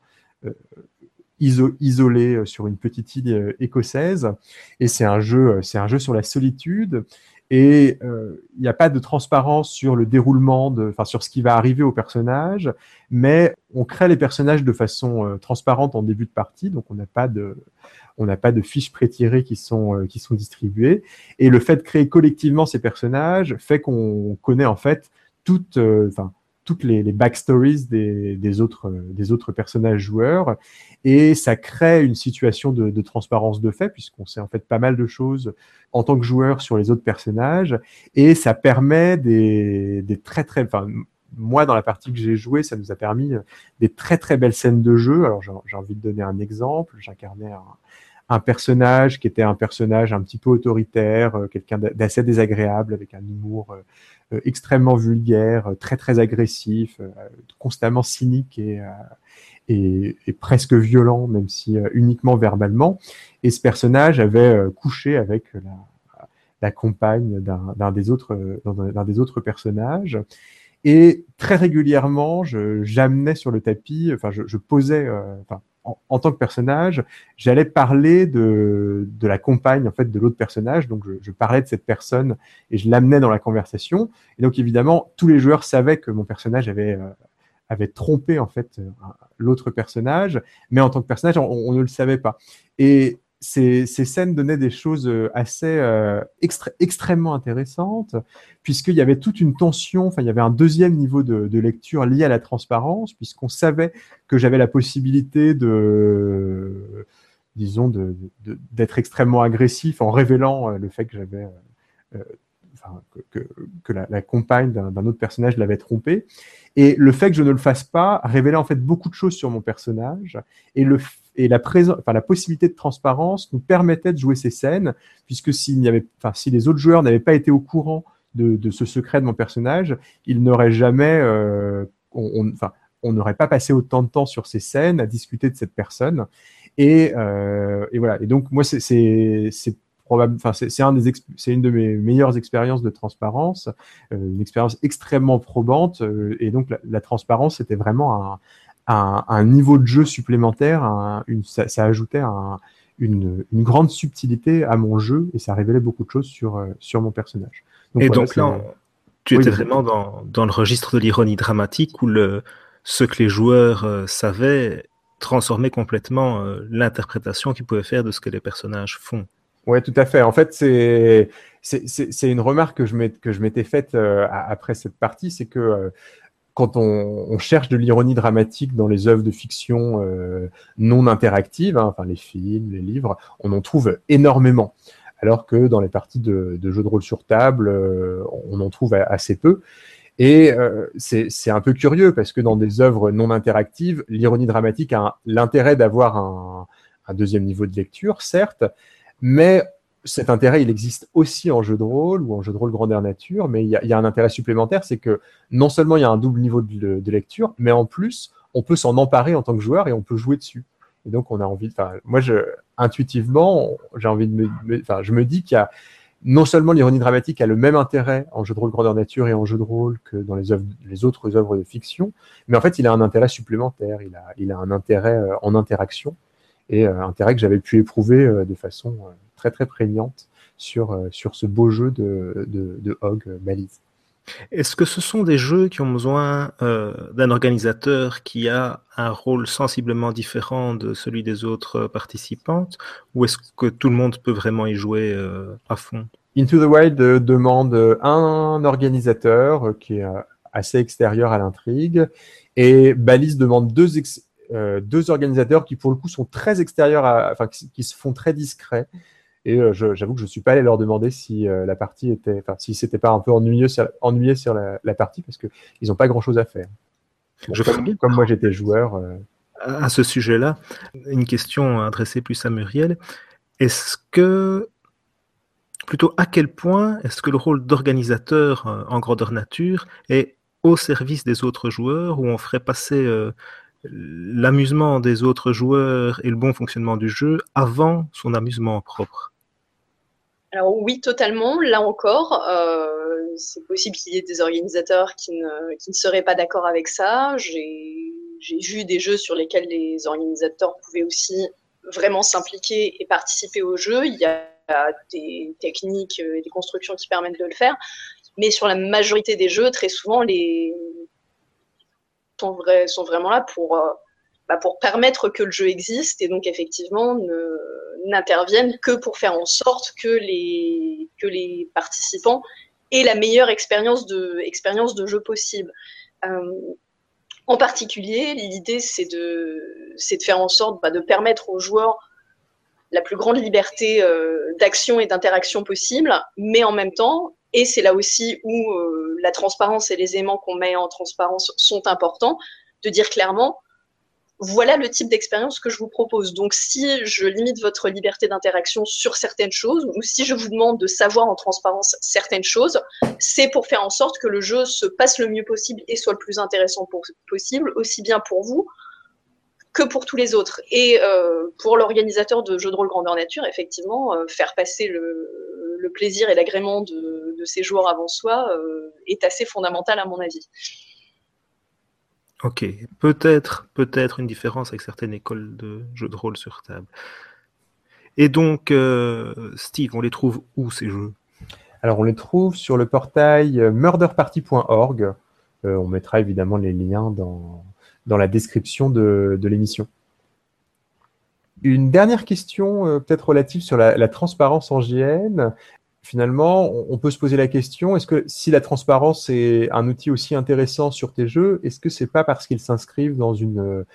S1: isolé euh, sur une petite île euh, écossaise. Et c'est un jeu, euh, c'est un jeu sur la solitude. Et il n'y a pas de transparence sur le déroulement, de, sur ce qui va arriver au personnage, mais on crée les personnages de façon transparente en début de partie, donc on n'a pas de, on n'a pas de fiches prétirées qui sont qui sont distribuées. Et le fait de créer collectivement ces personnages fait qu'on connaît en fait toute, toutes les, backstories des, autres, des autres personnages joueurs. Et ça crée une situation de, de transparence de fait, puisqu'on sait en fait pas mal de choses en tant que joueur sur les autres personnages. Et ça permet des, des très très... Enfin, moi, dans la partie que j'ai jouée, ça nous a permis des très très belles scènes de jeu. Alors, j'ai envie de donner un exemple. J'incarnais un, un personnage qui était un personnage un petit peu autoritaire, euh, quelqu'un d'assez désagréable, avec un humour euh, euh, extrêmement vulgaire, très très agressif, constamment cynique et, et, presque violent, même si uniquement verbalement. Et ce personnage avait couché avec la, compagne d'un des autres des autres personnages. Et très régulièrement, j'amenais sur le tapis, enfin, je, posais, en, tant que personnage, j'allais parler de, la compagne en fait de l'autre personnage. Donc je, parlais de cette personne et je l'amenais dans la conversation. Et donc évidemment, tous les joueurs savaient que mon personnage avait euh, trompé en fait euh, l'autre personnage, mais en tant que personnage, on, on, ne le savait pas. Et ces, scènes donnaient des choses euh, assez euh, extrêmement intéressantes, puisqu'il y avait toute une tension, enfin il y avait un deuxième niveau de, lecture lié à la transparence, puisqu'on savait que j'avais la possibilité de, disons, d'être extrêmement agressif en révélant euh, le fait que j'avais, que, la, compagne d'un autre personnage l'avait trompé. Et le fait que je ne le fasse pas révélait en fait beaucoup de choses sur mon personnage, et le et la présence, enfin la possibilité de transparence nous permettait de jouer ces scènes, puisque s'il n'y avait, enfin si les autres joueurs n'avaient pas été au courant de, ce secret de mon personnage, ils n'auraient jamais, euh, on, enfin, on n'aurait pas passé autant de temps sur ces scènes à discuter de cette personne. Et, et voilà. Et donc moi, c'est Enfin, c'est une de mes meilleures expériences de transparence, une expérience extrêmement probante. et donc la, transparence, c'était vraiment un, un, niveau de jeu supplémentaire. une, ça, ça, ajoutait un, une, grande subtilité à mon jeu et ça révélait beaucoup de choses sur, euh, sur mon personnage.
S2: et donc là, tu étais vraiment dans, dans, le registre de l'ironie dramatique où le, ce que les joueurs euh, savaient transformait complètement euh, l'interprétation qu'ils pouvaient faire de ce que les personnages font.
S1: Oui, tout à fait. En fait, c'est c'est une remarque que je m'étais faite après cette partie, c'est que quand on, cherche de l'ironie dramatique dans les œuvres de fiction euh, non interactives, hein, enfin les films, les livres, on en trouve énormément. Alors que dans les parties de, jeux de rôle sur table, euh, on en trouve assez peu. Et euh, c'est un peu curieux parce que dans des œuvres non interactives, l'ironie dramatique a l'intérêt d'avoir un, un, deuxième niveau de lecture, certes, mais cet intérêt, il existe aussi en jeu de rôle ou en jeu de rôle grandeur nature, mais il y, a, un intérêt supplémentaire, c'est que non seulement il y a un double niveau de, lecture, mais en plus, on peut s'en emparer en tant que joueur et on peut jouer dessus. Et donc, on a envie, enfin, moi, je, intuitivement, j'ai envie de me, enfin, je me dis qu'il y a non seulement l'ironie dramatique a le même intérêt en jeu de rôle grandeur nature et en jeu de rôle que dans les, autres œuvres de fiction, mais en fait, il a un intérêt supplémentaire, il a, il a un intérêt euh, en interaction et un euh, intérêt que j'avais pu éprouver euh, de façon très très prégnante sur, euh, sur ce beau jeu de, de, de Hog Balise.
S2: Est-ce que ce sont des jeux qui ont besoin euh, d'un organisateur qui a un rôle sensiblement différent de celui des autres participantes ou est-ce que tout le monde peut vraiment y jouer euh, à fond?
S1: Into the Wild demande un organisateur qui est assez extérieur à l'intrigue et Balise demande deux, deux organisateurs qui pour le coup sont très extérieurs, à, enfin qui se font très discrets et euh, j'avoue que je suis pas allé leur demander si euh, la partie était, enfin, si c'était pas un peu ennuyeux sur, ennuyé sur la, partie parce que ils n'ont pas grand chose à faire. je comme, comme moi j'étais joueur. Euh,
S2: à ce sujet-là, une question adressée plus à Muriel. Est-ce que, plutôt à quel point est-ce que le rôle d'organisateur en grandeur nature est au service des autres joueurs, où on ferait passer l'amusement des autres joueurs et le bon fonctionnement du jeu avant son amusement propre
S3: alors oui, totalement. Là encore, euh, c'est possible qu'il y ait des organisateurs qui ne, qui ne seraient pas d'accord avec ça. J'ai vu des jeux sur lesquels les organisateurs pouvaient aussi vraiment s'impliquer et participer au jeu. Il y a des techniques et des constructions qui permettent de le faire. Mais sur la majorité des jeux, très souvent, les sont, vraiment là pour, euh, bah, pour permettre que le jeu existe et donc effectivement ne n'interviennent que pour faire en sorte que les, participants aient la meilleure expérience de, jeu possible. Euh, en particulier, l'idée, c'est de, faire en sorte bah, de permettre aux joueurs la plus grande liberté euh, d'action et d'interaction possible, mais en même temps, et c'est là aussi où la transparence et les aimants qu'on met en transparence sont importants, de dire clairement, voilà le type d'expérience que je vous propose. Donc, si je limite votre liberté d'interaction sur certaines choses, ou si je vous demande de savoir en transparence certaines choses, c'est pour faire en sorte que le jeu se passe le mieux possible et soit le plus intéressant possible, aussi bien pour vous que pour tous les autres. Et euh, pour l'organisateur de jeux de rôle grandeur nature, effectivement, euh, faire passer le, plaisir et l'agrément de, de, ses joueurs avant soi euh, est assez fondamental à mon avis.
S2: Ok, peut-être, peut-être une différence avec certaines écoles de jeux de rôle sur table. Et donc, euh, Steve, on les trouve où ces jeux?
S1: Alors, on les trouve sur le portail murderparty.org. Euh, on mettra évidemment les liens dans, dans la description de, l'émission. Une dernière question, euh, peut-être relative sur la, transparence en JN finalement, on peut se poser la question est-ce que si la transparence est un outil aussi intéressant sur tes jeux, est-ce que c'est pas parce qu'ils s'inscrivent dans une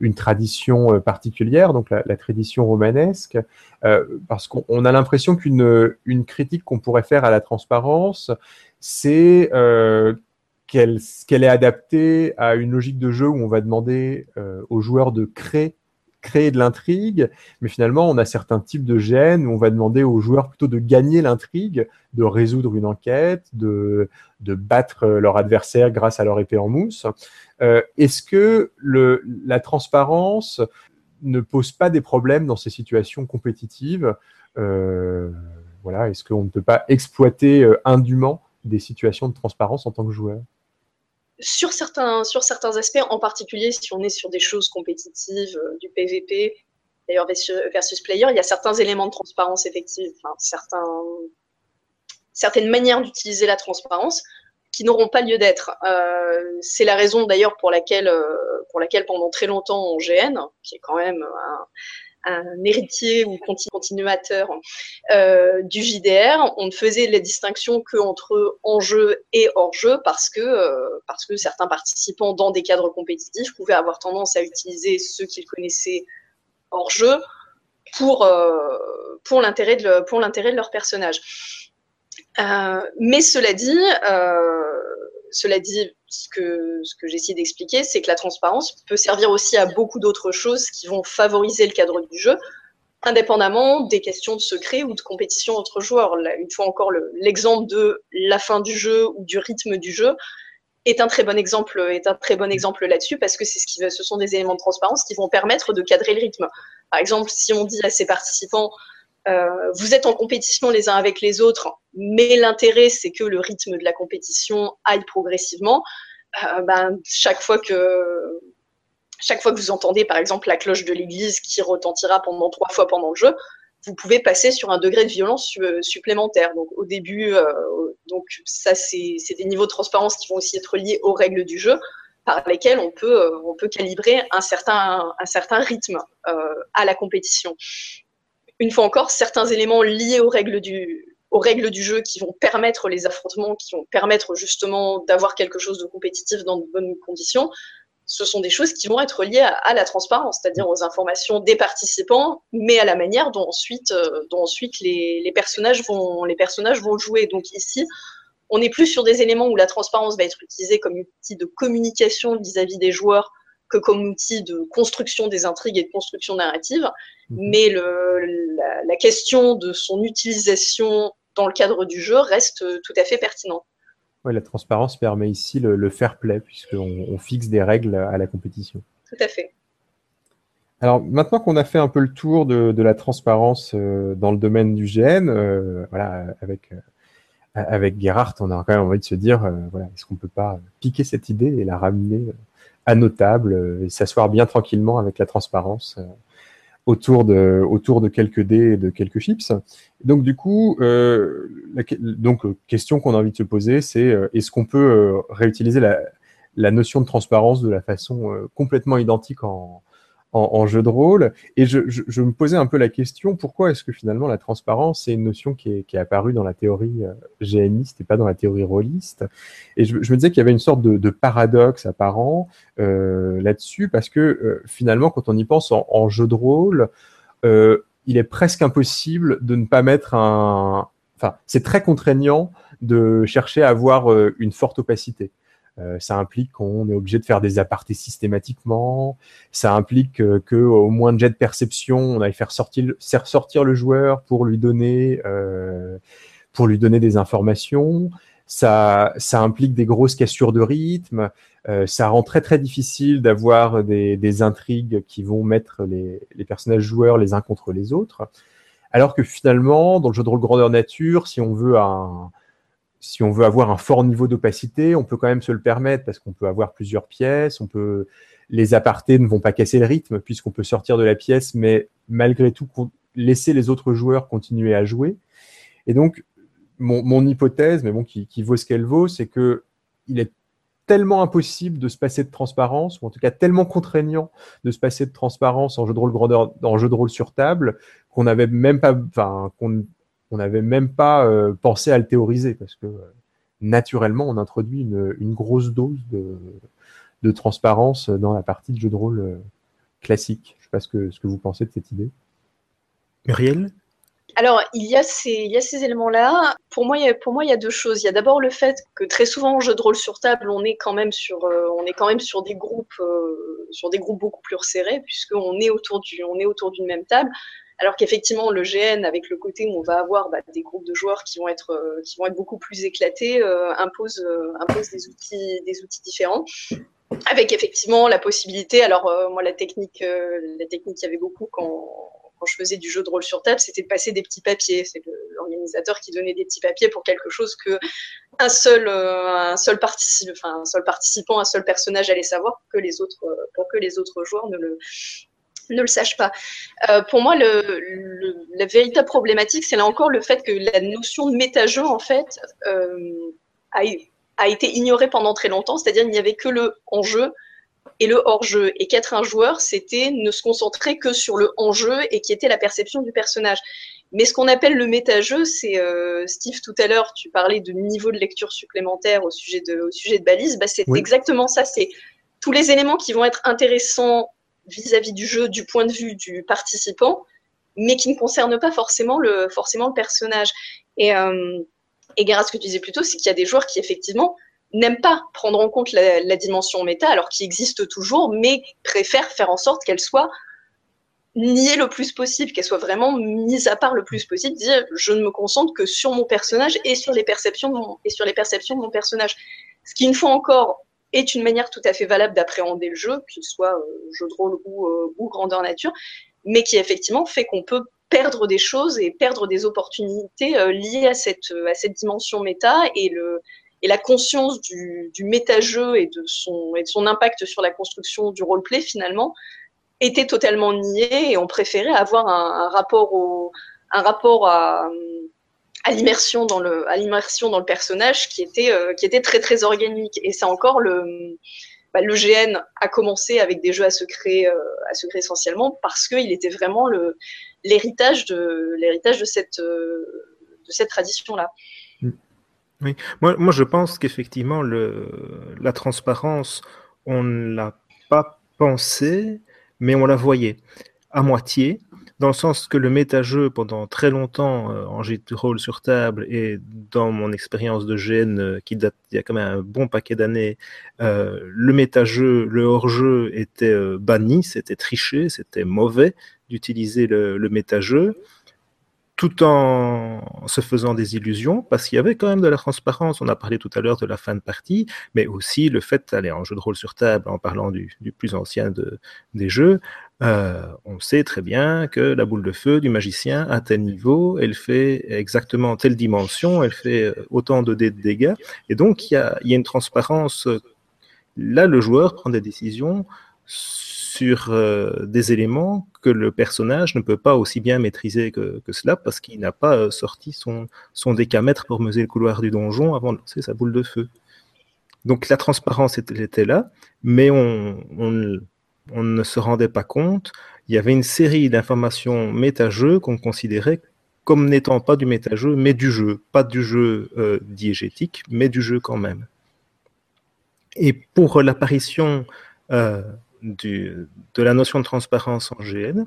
S1: une tradition euh, particulière, donc la, tradition romanesque, euh, parce qu'on a l'impression qu'une une critique qu'on pourrait faire à la transparence, c'est euh, qu'elle est adaptée à une logique de jeu où on va demander aux joueurs de créer créer de l'intrigue, mais finalement, on a certains types de gènes où on va demander aux joueurs plutôt de gagner l'intrigue, de résoudre une enquête, de, de battre leur adversaire grâce à leur épée en mousse. Euh, Est-ce que la transparence ne pose pas des problèmes dans ces situations compétitives? Voilà, Est-ce qu'on ne peut pas exploiter indûment des situations de transparence en tant que joueur?
S3: Sur certains, sur certains aspects, en particulier si on est sur des choses compétitives, du PVP, d'ailleurs versus player, il y a certains éléments de transparence effective, certains, certaines manières d'utiliser la transparence qui n'auront pas lieu d'être. Euh, c'est la raison d'ailleurs pour laquelle, euh, pour laquelle pendant très longtemps en GN, qui est quand même héritier ou continuateur euh, du JDR, on ne faisait la distinction que entre en-jeu et hors-jeu parce que, parce que certains participants dans des cadres compétitifs pouvaient avoir tendance à utiliser ceux qu'ils connaissaient hors-jeu pour, pour l'intérêt de, de leur personnage. Euh, mais cela dit, euh, cela dit, ce que, ce j'essaie d'expliquer, c'est que la transparence peut servir aussi à beaucoup d'autres choses qui vont favoriser le cadre du jeu, indépendamment des questions de secret ou de compétition entre joueurs. une fois encore, l'exemple de la fin du jeu ou du rythme du jeu est un très bon exemple, là-dessus parce que ce sont des éléments de transparence qui vont permettre de cadrer le rythme. Par exemple, si on dit à ses participants, euh, vous êtes en compétition les uns avec les autres, mais l'intérêt, c'est que le rythme de la compétition aille progressivement. Euh, ben, chaque fois que vous entendez, par exemple, la cloche de l'église qui retentira pendant trois fois pendant le jeu, vous pouvez passer sur un degré de violence supplémentaire. Donc, au début, euh, donc ça, c'est des niveaux de transparence qui vont aussi être liés aux règles du jeu, par lesquelles on peut, calibrer un certain rythme à la compétition une fois encore, certains éléments liés aux règles du, jeu qui vont permettre les affrontements, qui vont permettre justement d'avoir quelque chose de compétitif dans de bonnes conditions, ce sont des choses qui vont être liées à, la transparence, c'est-à-dire aux informations des participants, mais à la manière dont ensuite, euh, dont ensuite les, personnages vont, les personnages vont jouer. Donc ici, on n'est plus sur des éléments où la transparence va être utilisée comme outil de communication vis-à-vis des joueurs que comme outil de construction des intrigues et de construction narrative, mhm. mais le, la, question de son utilisation dans le cadre du jeu reste tout à fait pertinente.
S1: Oui, la transparence permet ici le, fair play, puisqu'on on fixe des règles à la compétition.
S3: Tout à fait.
S1: Alors maintenant qu'on a fait un peu le tour de, la transparence euh, dans le domaine du GN, euh, voilà, avec, euh, avec Gerhardt, on a quand même envie de se dire, voilà, est-ce qu'on peut pas piquer cette idée et la ramener tables euh, et s'asseoir bien tranquillement avec la transparence euh, autour de autour de quelques dés et de quelques chips. Donc du coup, euh, donc question qu'on a envie de se poser, c'est est-ce qu'on peut réutiliser la, la, notion de transparence de la façon complètement identique en, en, jeu de rôle. Et je, me posais un peu la question, pourquoi est-ce que finalement la transparence, c'est une notion qui est, apparue dans la théorie euh, GNiste et pas dans la théorie rôliste Et je, me disais qu'il y avait une sorte de, paradoxe apparent euh, là-dessus, parce que euh, finalement, quand on y pense en, jeu de rôle, il est presque impossible de ne pas mettre un... Enfin, c'est très contraignant de chercher à avoir une forte opacité. Euh, ça implique qu'on est obligé de faire des apartés systématiquement. Ça implique euh, que au moins de jet de perception, on aille faire sortir, sortir le joueur pour lui donner, euh, pour lui donner des informations. Ça, ça implique des grosses cassures de rythme. Euh, ça rend très très difficile d'avoir des, des, intrigues qui vont mettre les, les, personnages joueurs les uns contre les autres. Alors que finalement, dans le jeu de rôle grandeur nature, si on veut un, si on veut avoir un fort niveau d'opacité, on peut quand même se le permettre parce qu'on peut avoir plusieurs pièces, on peut les apartés ne vont pas casser le rythme puisqu'on peut sortir de la pièce, mais malgré tout laisser les autres joueurs continuer à jouer. Et donc mon, hypothèse, mais bon qui, vaut ce qu'elle vaut, c'est que il est tellement impossible de se passer de transparence, ou en tout cas tellement contraignant de se passer de transparence en jeu de rôle grandeur, en jeu de rôle sur table, qu'on n'avait même pas, enfin, qu'on on n'avait même pas euh, pensé à le théoriser parce que euh, naturellement, on introduit une, grosse dose de, transparence dans la partie de jeu de rôle euh, classique. Je ne sais pas ce que, ce que vous pensez de cette idée.
S2: Muriel?
S3: Alors, il y a ces, ces éléments-là. Pour moi, il y a, pour moi, il y a deux choses. Il y a d'abord le fait que très souvent en jeu de rôle sur table, on est quand même sur, on est quand même sur des groupes, sur des groupes beaucoup plus resserrés, puisqu'on est autour du, on est autour d'une même table. Alors qu'effectivement, le GN, avec le côté où on va avoir bah, des groupes de joueurs qui vont être, euh, qui vont être beaucoup plus éclatés, euh, impose, euh, impose des, outils, des outils différents. avec effectivement la possibilité, alors moi la technique, la technique il y avait beaucoup quand, quand je faisais du jeu de rôle sur table, c'était de passer des petits papiers. C'est l'organisateur qui donnait des petits papiers pour quelque chose que un seul, un seul, participant, enfin, un seul participant, un seul personnage allait savoir que les autres, pour que les autres joueurs ne le, ne le sache pas. Euh, pour moi, le, la véritable problématique, c'est là encore le fait que la notion de méta-jeu, en fait, euh, a, a, été ignorée pendant très longtemps. C'est-à-dire qu'il n'y avait que le en-jeu et le hors-jeu. Et qu'être un joueur, c'était ne se concentrer que sur le en-jeu et qui était la perception du personnage. Mais ce qu'on appelle le méta-jeu, c'est, euh, Steve, tout à l'heure, tu parlais de niveau de lecture supplémentaire au sujet de, au sujet de balise. Bah, c'est exactement ça. C'est tous les éléments qui vont être intéressants vis-à-vis du jeu du point de vue du participant, mais qui ne concerne pas forcément le, forcément le personnage. Et, euh, ce que tu disais plus tôt, c'est qu'il y a des joueurs qui effectivement n'aiment pas prendre en compte la, dimension méta, alors qu'il existe toujours, mais préfèrent faire en sorte qu'elle soit niée le plus possible, qu'elle soit vraiment mise à part le plus possible, dire je ne me concentre que sur mon personnage et sur les perceptions de mon, et sur les perceptions de mon personnage. Ce qui, une fois encore, est une manière tout à fait valable d'appréhender le jeu, qu'il soit euh, jeu de rôle ou, euh, ou, grandeur nature, mais qui effectivement fait qu'on peut perdre des choses et perdre des opportunités euh, liées à cette, à cette dimension méta et, le, et la conscience du, du méta-jeu et, de son, et de son impact sur la construction du roleplay finalement était totalement niée et on préférait avoir un rapport, au, un rapport à, à l'immersion dans le à l'immersion dans le personnage qui était euh, qui était très très organique. Et c'est encore le bah, le GN a commencé avec des jeux à secret euh, à secret essentiellement parce qu'il était vraiment le l'héritage de l'héritage de cette euh, de cette tradition là.
S2: Oui, moi, moi je pense qu'effectivement le la transparence on ne l'a pas pensé mais on la voyait à moitié dans le sens que le méta-jeu, pendant très longtemps, euh, en rôle sur table, et dans mon expérience de GN, euh, qui date il y a quand même un bon paquet d'années, euh, le méta-jeu, le hors-jeu était banni, c'était triché, c'était mauvais d'utiliser le, le tout en se faisant des illusions, parce qu'il y avait quand même de la transparence. On a parlé tout à l'heure de la fin de partie, mais aussi le fait d'aller en jeu de rôle sur table, en parlant du, plus ancien de, des jeux, euh, on sait très bien que la boule de feu du magicien, à tel niveau, elle fait exactement telle dimension, elle fait euh, autant de dégâts. Et donc, il y a, une transparence. Là, le joueur prend des décisions sur euh, des éléments que le personnage ne peut pas aussi bien maîtriser que, cela parce qu'il n'a pas sorti son, décamètre pour mesurer le couloir du donjon avant de lancer sa boule de feu. Donc la transparence était, là, mais on, ne se rendait pas compte. Il y avait une série d'informations méta-jeu qu'on considérait comme n'étant pas du méta-jeu, mais du jeu. Pas du jeu euh, diégétique, mais du jeu quand même. Et pour l'apparition euh, de la notion de transparence en GN,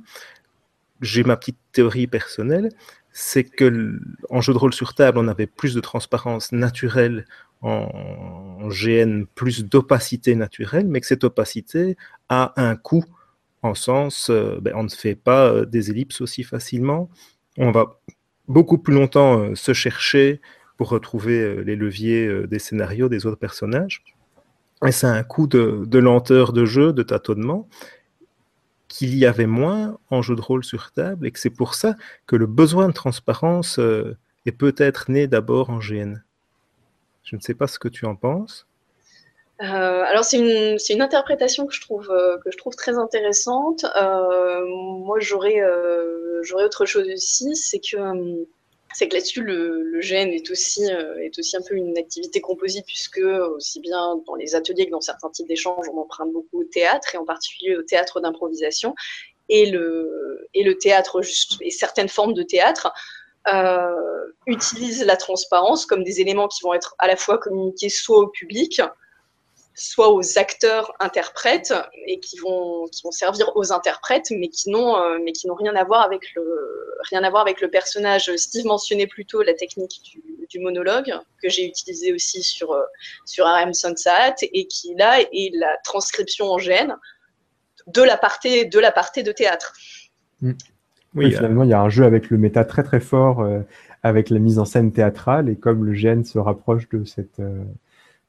S2: j'ai ma petite théorie personnelle, c'est que en jeu de rôle sur table, on avait plus de transparence naturelle en, GN plus d'opacité naturelle, mais que cette opacité a un coût en sens, euh, ben, on ne fait pas euh, des ellipses aussi facilement, on va beaucoup plus longtemps euh, se chercher pour retrouver les leviers des scénarios des autres personnages. Et c'est un coût de, lenteur de jeu, de tâtonnement, qu'il y avait moins en jeu de rôle sur table, et que c'est pour ça que le besoin de transparence est peut-être né d'abord en GN. Je ne sais pas ce que tu en penses.
S3: Euh, alors c'est une, une, interprétation que je trouve, euh, que je trouve très intéressante. Euh, moi j'aurais j'aurais autre chose aussi, c'est que c'est que là-dessus le, gène est aussi est aussi un peu une activité composite puisque aussi bien dans les ateliers que dans certains types d'échanges on emprunte beaucoup au théâtre et en particulier au théâtre d'improvisation et le théâtre et certaines formes de théâtre euh, utilisent la transparence comme des éléments qui vont être à la fois communiqués soit au public, soit aux acteurs interprètes et qui vont, qui vont servir aux interprètes, mais qui n'ont, euh, mais qui n'ont rien à voir avec le, rien à voir avec le personnage. Steve mentionnait plutôt la technique du, du monologue que j'ai utilisé aussi sur euh, sur RM Sunset et qui là est la transcription en gène de la partie de la partie de théâtre.
S1: Mm. Oui, finalement, il y a un jeu avec le méta très très fort, euh, avec la mise en scène théâtrale, et comme le GN se rapproche de cette, euh,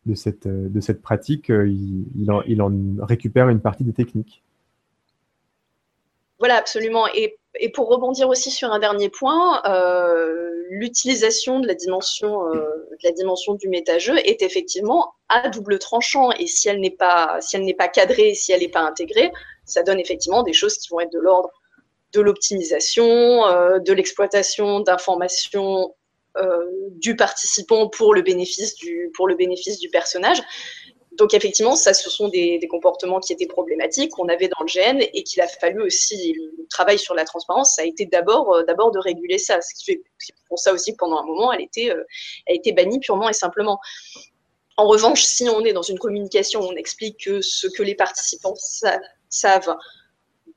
S1: de cette, de cette pratique, il, il, en, récupère une partie des techniques.
S3: Voilà, absolument. Et, et, pour rebondir aussi sur un dernier point, l'utilisation de la dimension de la dimension du méta-jeu est effectivement à double tranchant. Et si elle n'est pas si elle n'est pas cadrée, si elle n'est pas intégrée, ça donne effectivement des choses qui vont être de l'ordre de l'optimisation, euh, de l'exploitation d'informations euh, du participant pour le bénéfice du, pour le bénéfice du personnage. Donc effectivement, ça, ce sont des, comportements qui étaient problématiques qu'on avait dans le GN et qu'il a fallu aussi le travail sur la transparence. Ça a été d'abord, euh, d'abord de réguler ça, ce qui fait pour ça aussi pendant un moment, elle était, elle était bannie purement et simplement. En revanche, si on est dans une communication où on explique que ce que les participants savent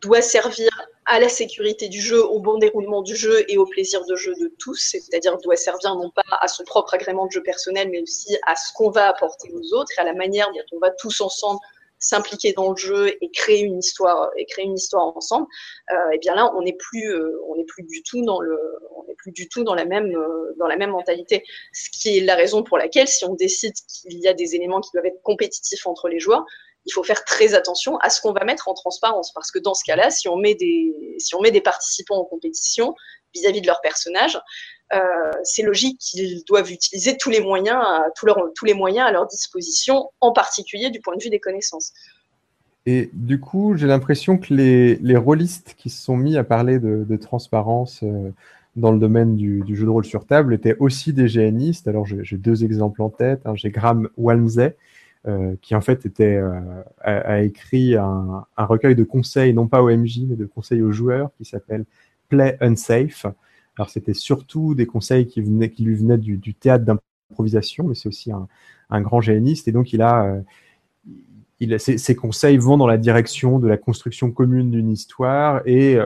S3: doit servir à la sécurité du jeu, au bon déroulement du jeu et au plaisir de jeu de tous, c'est-à-dire doit servir non pas à son propre agrément de jeu personnel, mais aussi à ce qu'on va apporter aux autres et à la manière dont on va tous ensemble s'impliquer dans le jeu et créer une histoire et créer une histoire ensemble. et euh, eh bien là, on n'est plus, euh, on n'est plus du tout dans le, on n'est plus du tout dans la même, euh, dans la même mentalité. Ce qui est la raison pour laquelle, si on décide qu'il y a des éléments qui doivent être compétitifs entre les joueurs, il faut faire très attention à ce qu'on va mettre en transparence, parce que dans ce cas-là, si on met des, si on met des participants en compétition vis-à-vis de leur personnage, euh, c'est logique qu'ils doivent utiliser tous les moyens, à, tous, leur disposition, en particulier du point de vue des connaissances.
S1: Et du coup, j'ai l'impression que les, les rôlistes qui se sont mis à parler de, transparence euh, dans le domaine du, jeu de rôle sur table étaient aussi des géanistes. Alors, j'ai deux exemples en tête. Hein. J'ai Graham Walmsley, euh, qui en fait euh, a, écrit un, recueil de conseils, non pas au MJ, mais de conseils aux joueurs, qui s'appelle Play Unsafe. Alors c'était surtout des conseils qui, lui venaient du, théâtre d'improvisation, mais c'est aussi un, grand géaniste, et donc il euh, ses, conseils vont dans la direction de la construction commune d'une histoire et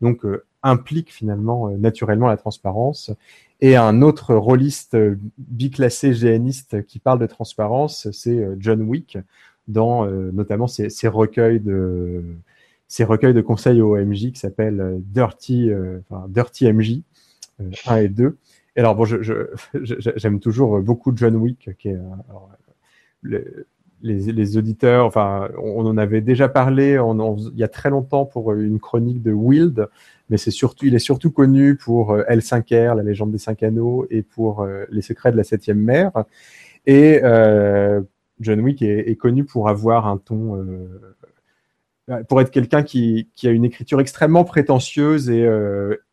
S1: donc implique finalement naturellement la transparence et un autre rôliste euh, biclassé GNiste qui parle de transparence, c'est euh, John Wick, dans euh, notamment ses, recueils de recueils de conseils au MJ qui s'appellent Dirty, Dirty MJ 1 et 2. Et alors bon, j'aime toujours beaucoup John Wick, qui est les, auditeurs, enfin, on, en avait déjà parlé il y a très longtemps pour une chronique de Wild, mais c'est surtout, il est surtout connu pour euh, L5R, la légende des cinq anneaux, et pour euh, les secrets de la septième mer. Et euh, John Wick est, connu pour avoir un ton, pour être quelqu'un qui, a une écriture extrêmement prétentieuse et,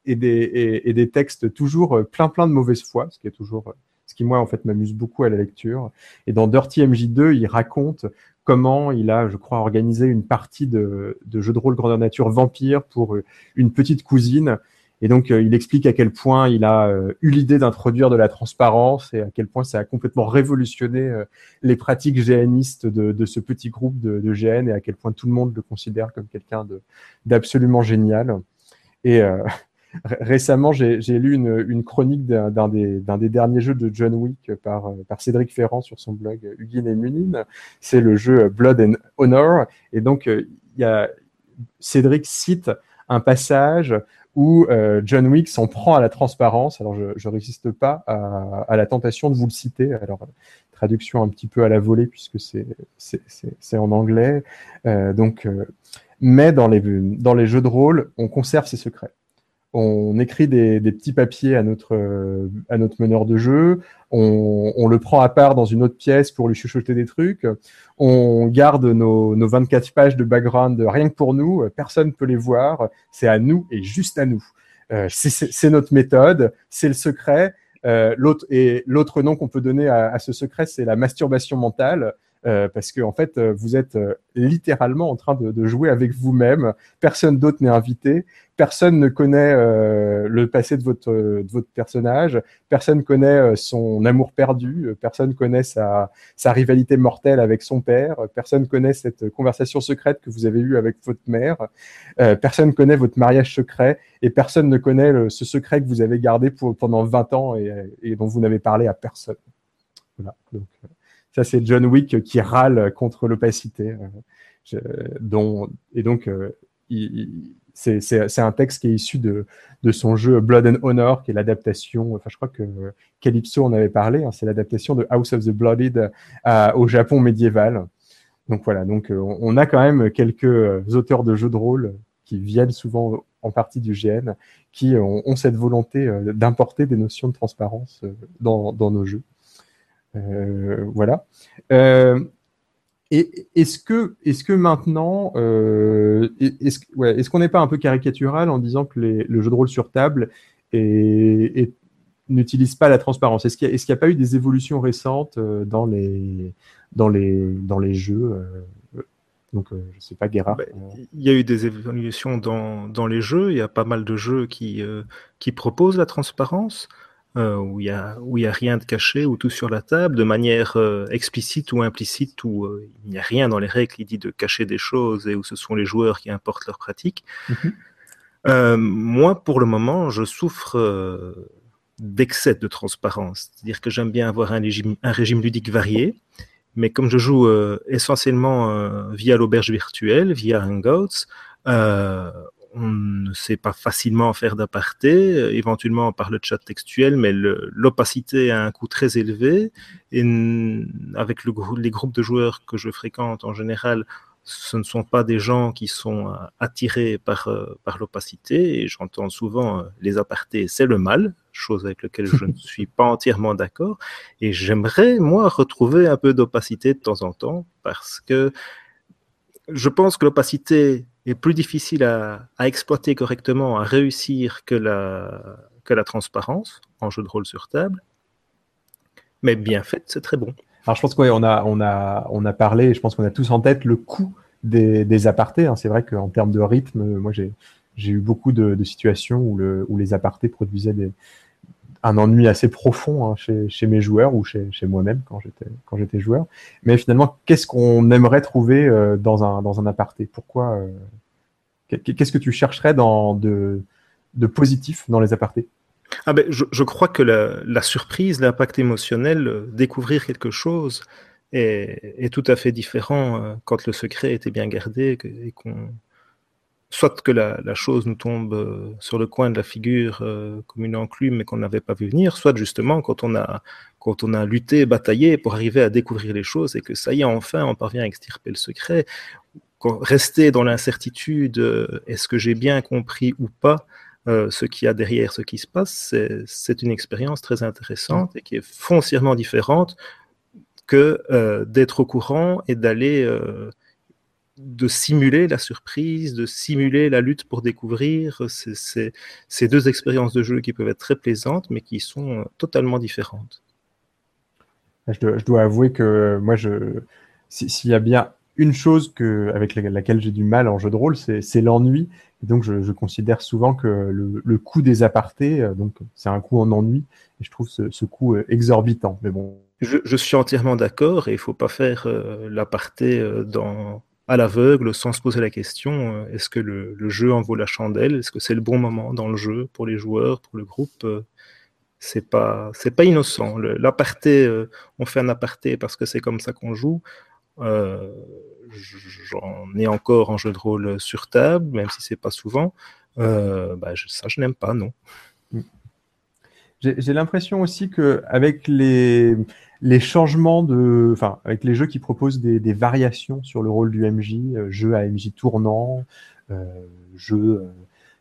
S1: et, des, et, des, textes toujours plein plein de mauvaise foi, ce qui est toujours ce qui moi en fait m'amuse beaucoup à la lecture. Et dans Dirty MJ2, il raconte comment il a, je crois, organisé une partie de, de jeu de rôle grandeur nature vampire pour euh, une petite cousine. Et donc, euh, il explique à quel point il a euh, eu l'idée d'introduire de la transparence et à quel point ça a complètement révolutionné les pratiques GNistes de, de, ce petit groupe de, de, GN et à quel point tout le monde le considère comme quelqu'un d'absolument génial. Et, récemment, j'ai lu une, chronique d'un des, derniers jeux de John Wick par, Cédric Ferrand sur son blog Hugin et Munin. C'est le jeu Blood and Honor. Et donc, euh, y a, Cédric cite un passage où euh, John Wick s'en prend à la transparence. Alors, je ne résiste pas à, la tentation de vous le citer. Alors, traduction un petit peu à la volée puisque c'est en anglais. Euh, donc, mais dans les jeux de rôle, on conserve ses secrets on écrit des, petits papiers à notre, à notre meneur de jeu, on, le prend à part dans une autre pièce pour lui chuchoter des trucs, on garde nos, nos 24 pages de background rien que pour nous, personne ne peut les voir, c'est à nous et juste à nous. Euh, c'est notre méthode, c'est le secret. Euh, l'autre et l'autre nom qu'on peut donner à, ce secret, c'est la masturbation mentale. Euh, parce que en fait, vous êtes littéralement en train de, de jouer avec vous-même. Personne d'autre n'est invité personne ne connaît euh, le passé de votre, de votre personnage, personne connaît euh, son amour perdu, euh, personne connaît sa, sa rivalité mortelle avec son père, personne connaît cette conversation secrète que vous avez eue avec votre mère, personne connaît votre mariage secret et personne ne connaît ce secret que vous avez gardé pour, pendant 20 ans et, et dont vous n'avez parlé à personne. Voilà. Donc, ça, c'est John Wick qui râle contre l'opacité. dont, et donc, il, c'est un texte qui est issu de, son jeu Blood and Honor, qui est l'adaptation, enfin je crois que Calypso en avait parlé, hein, c'est l'adaptation de House of the Blooded au Japon médiéval. Donc voilà, donc on a quand même quelques auteurs de jeux de rôle qui viennent souvent en partie du GN, qui ont, cette volonté d'importer des notions de transparence dans nos jeux. Voilà. Et est-ce que, est que maintenant, euh, est-ce qu'on n'est pas un peu caricatural en disant que le jeu de rôle sur table n'utilise pas la transparence? Est-ce qu'il n'y a, pas eu des évolutions récentes euh, dans les, dans les, dans les jeux euh, donc, je ne sais pas, Guérard.
S2: Bah, il y a eu des évolutions dans, dans, les jeux. Il y a pas mal de jeux qui, qui proposent la transparence. Euh, où il n'y a, a rien de caché, ou tout sur la table, de manière euh, explicite ou implicite, où euh, il n'y a rien dans les règles qui dit de cacher des choses et où ce sont les joueurs qui importent leurs pratiques. Mhm. moi, pour le moment, je souffre d'excès de transparence. C'est-à-dire que j'aime bien avoir un régime, un régime ludique varié, mais comme je joue essentiellement via l'auberge virtuelle, via Hangouts, on ne sait pas facilement faire d'aparté, euh, éventuellement par le chat textuel, mais l'opacité a un coût très élevé. Et avec le, les groupes de joueurs que je fréquente en général, ce ne sont pas des gens qui sont euh, attirés par, euh, par l'opacité. Et j'entends souvent les apartés, c'est le mal, chose avec laquelle je ne suis pas entièrement d'accord. Et j'aimerais, moi, retrouver un peu d'opacité de temps en temps, parce que je pense que l'opacité est plus difficile à, exploiter correctement, à réussir que la, que la transparence en jeu de rôle sur table. Mais bien fait, c'est très bon.
S1: Alors je pense qu'on a, on a, on a parlé, je pense qu'on a tous en tête le coût des, des apartés. Hein. C'est vrai qu'en termes de rythme, moi j'ai, eu beaucoup de, situations où, le, où les apartés produisaient des, un ennui assez profond hein, chez, mes joueurs ou chez, moi-même quand j'étais joueur. Mais finalement, qu'est-ce qu'on aimerait trouver euh, dans un aparté? Pourquoi euh, Qu'est-ce que tu chercherais de, positif dans les apartés?
S2: Ah ben, je, crois que la, la surprise, l'impact émotionnel, euh, découvrir quelque chose est, est, tout à fait différent quand le secret était bien gardé et qu'on soit que la, chose nous tombe euh, sur le coin de la figure euh, comme une enclume mais qu'on n'avait pas vu venir, soit justement quand on a quand on a lutté, bataillé pour arriver à découvrir les choses et que ça y est, enfin, on parvient à extirper le secret. rester dans l'incertitude, euh, est-ce que j'ai bien compris ou pas ce qu'il y a derrière ce qui se passe, c'est une expérience très intéressante et qui est foncièrement différente que d'être au courant et d'aller de simuler la surprise, de simuler la lutte pour découvrir. C'est ces deux expériences de jeu qui peuvent être très plaisantes, mais qui sont euh, totalement différentes.
S1: Je dois, avouer que moi, s'il y a bien une chose que, avec laquelle j'ai du mal en jeu de rôle, c'est l'ennui. Et donc, je, considère souvent que le, coût des apartés, euh, donc c'est un coût en ennui, et je trouve ce, coût euh, exorbitant. Mais bon.
S2: Je, suis entièrement d'accord, et il ne faut pas faire l'aparté dans à l'aveugle sans se poser la question euh, est-ce que le, jeu en vaut la chandelle? Est-ce que c'est le bon moment dans le jeu pour les joueurs, pour le groupe? Euh, C'est pas c'est pas innocent. L'aparté, euh, on fait un aparté parce que c'est comme ça qu'on joue. J'en ai encore en jeu de rôle sur table, même si c'est pas souvent. Bah, ça, je n'aime pas, non.
S1: J'ai l'impression aussi que avec les les changements de, enfin, avec les jeux qui proposent des, variations sur le rôle du MJ, euh, jeu à MJ tournant, euh, jeu euh,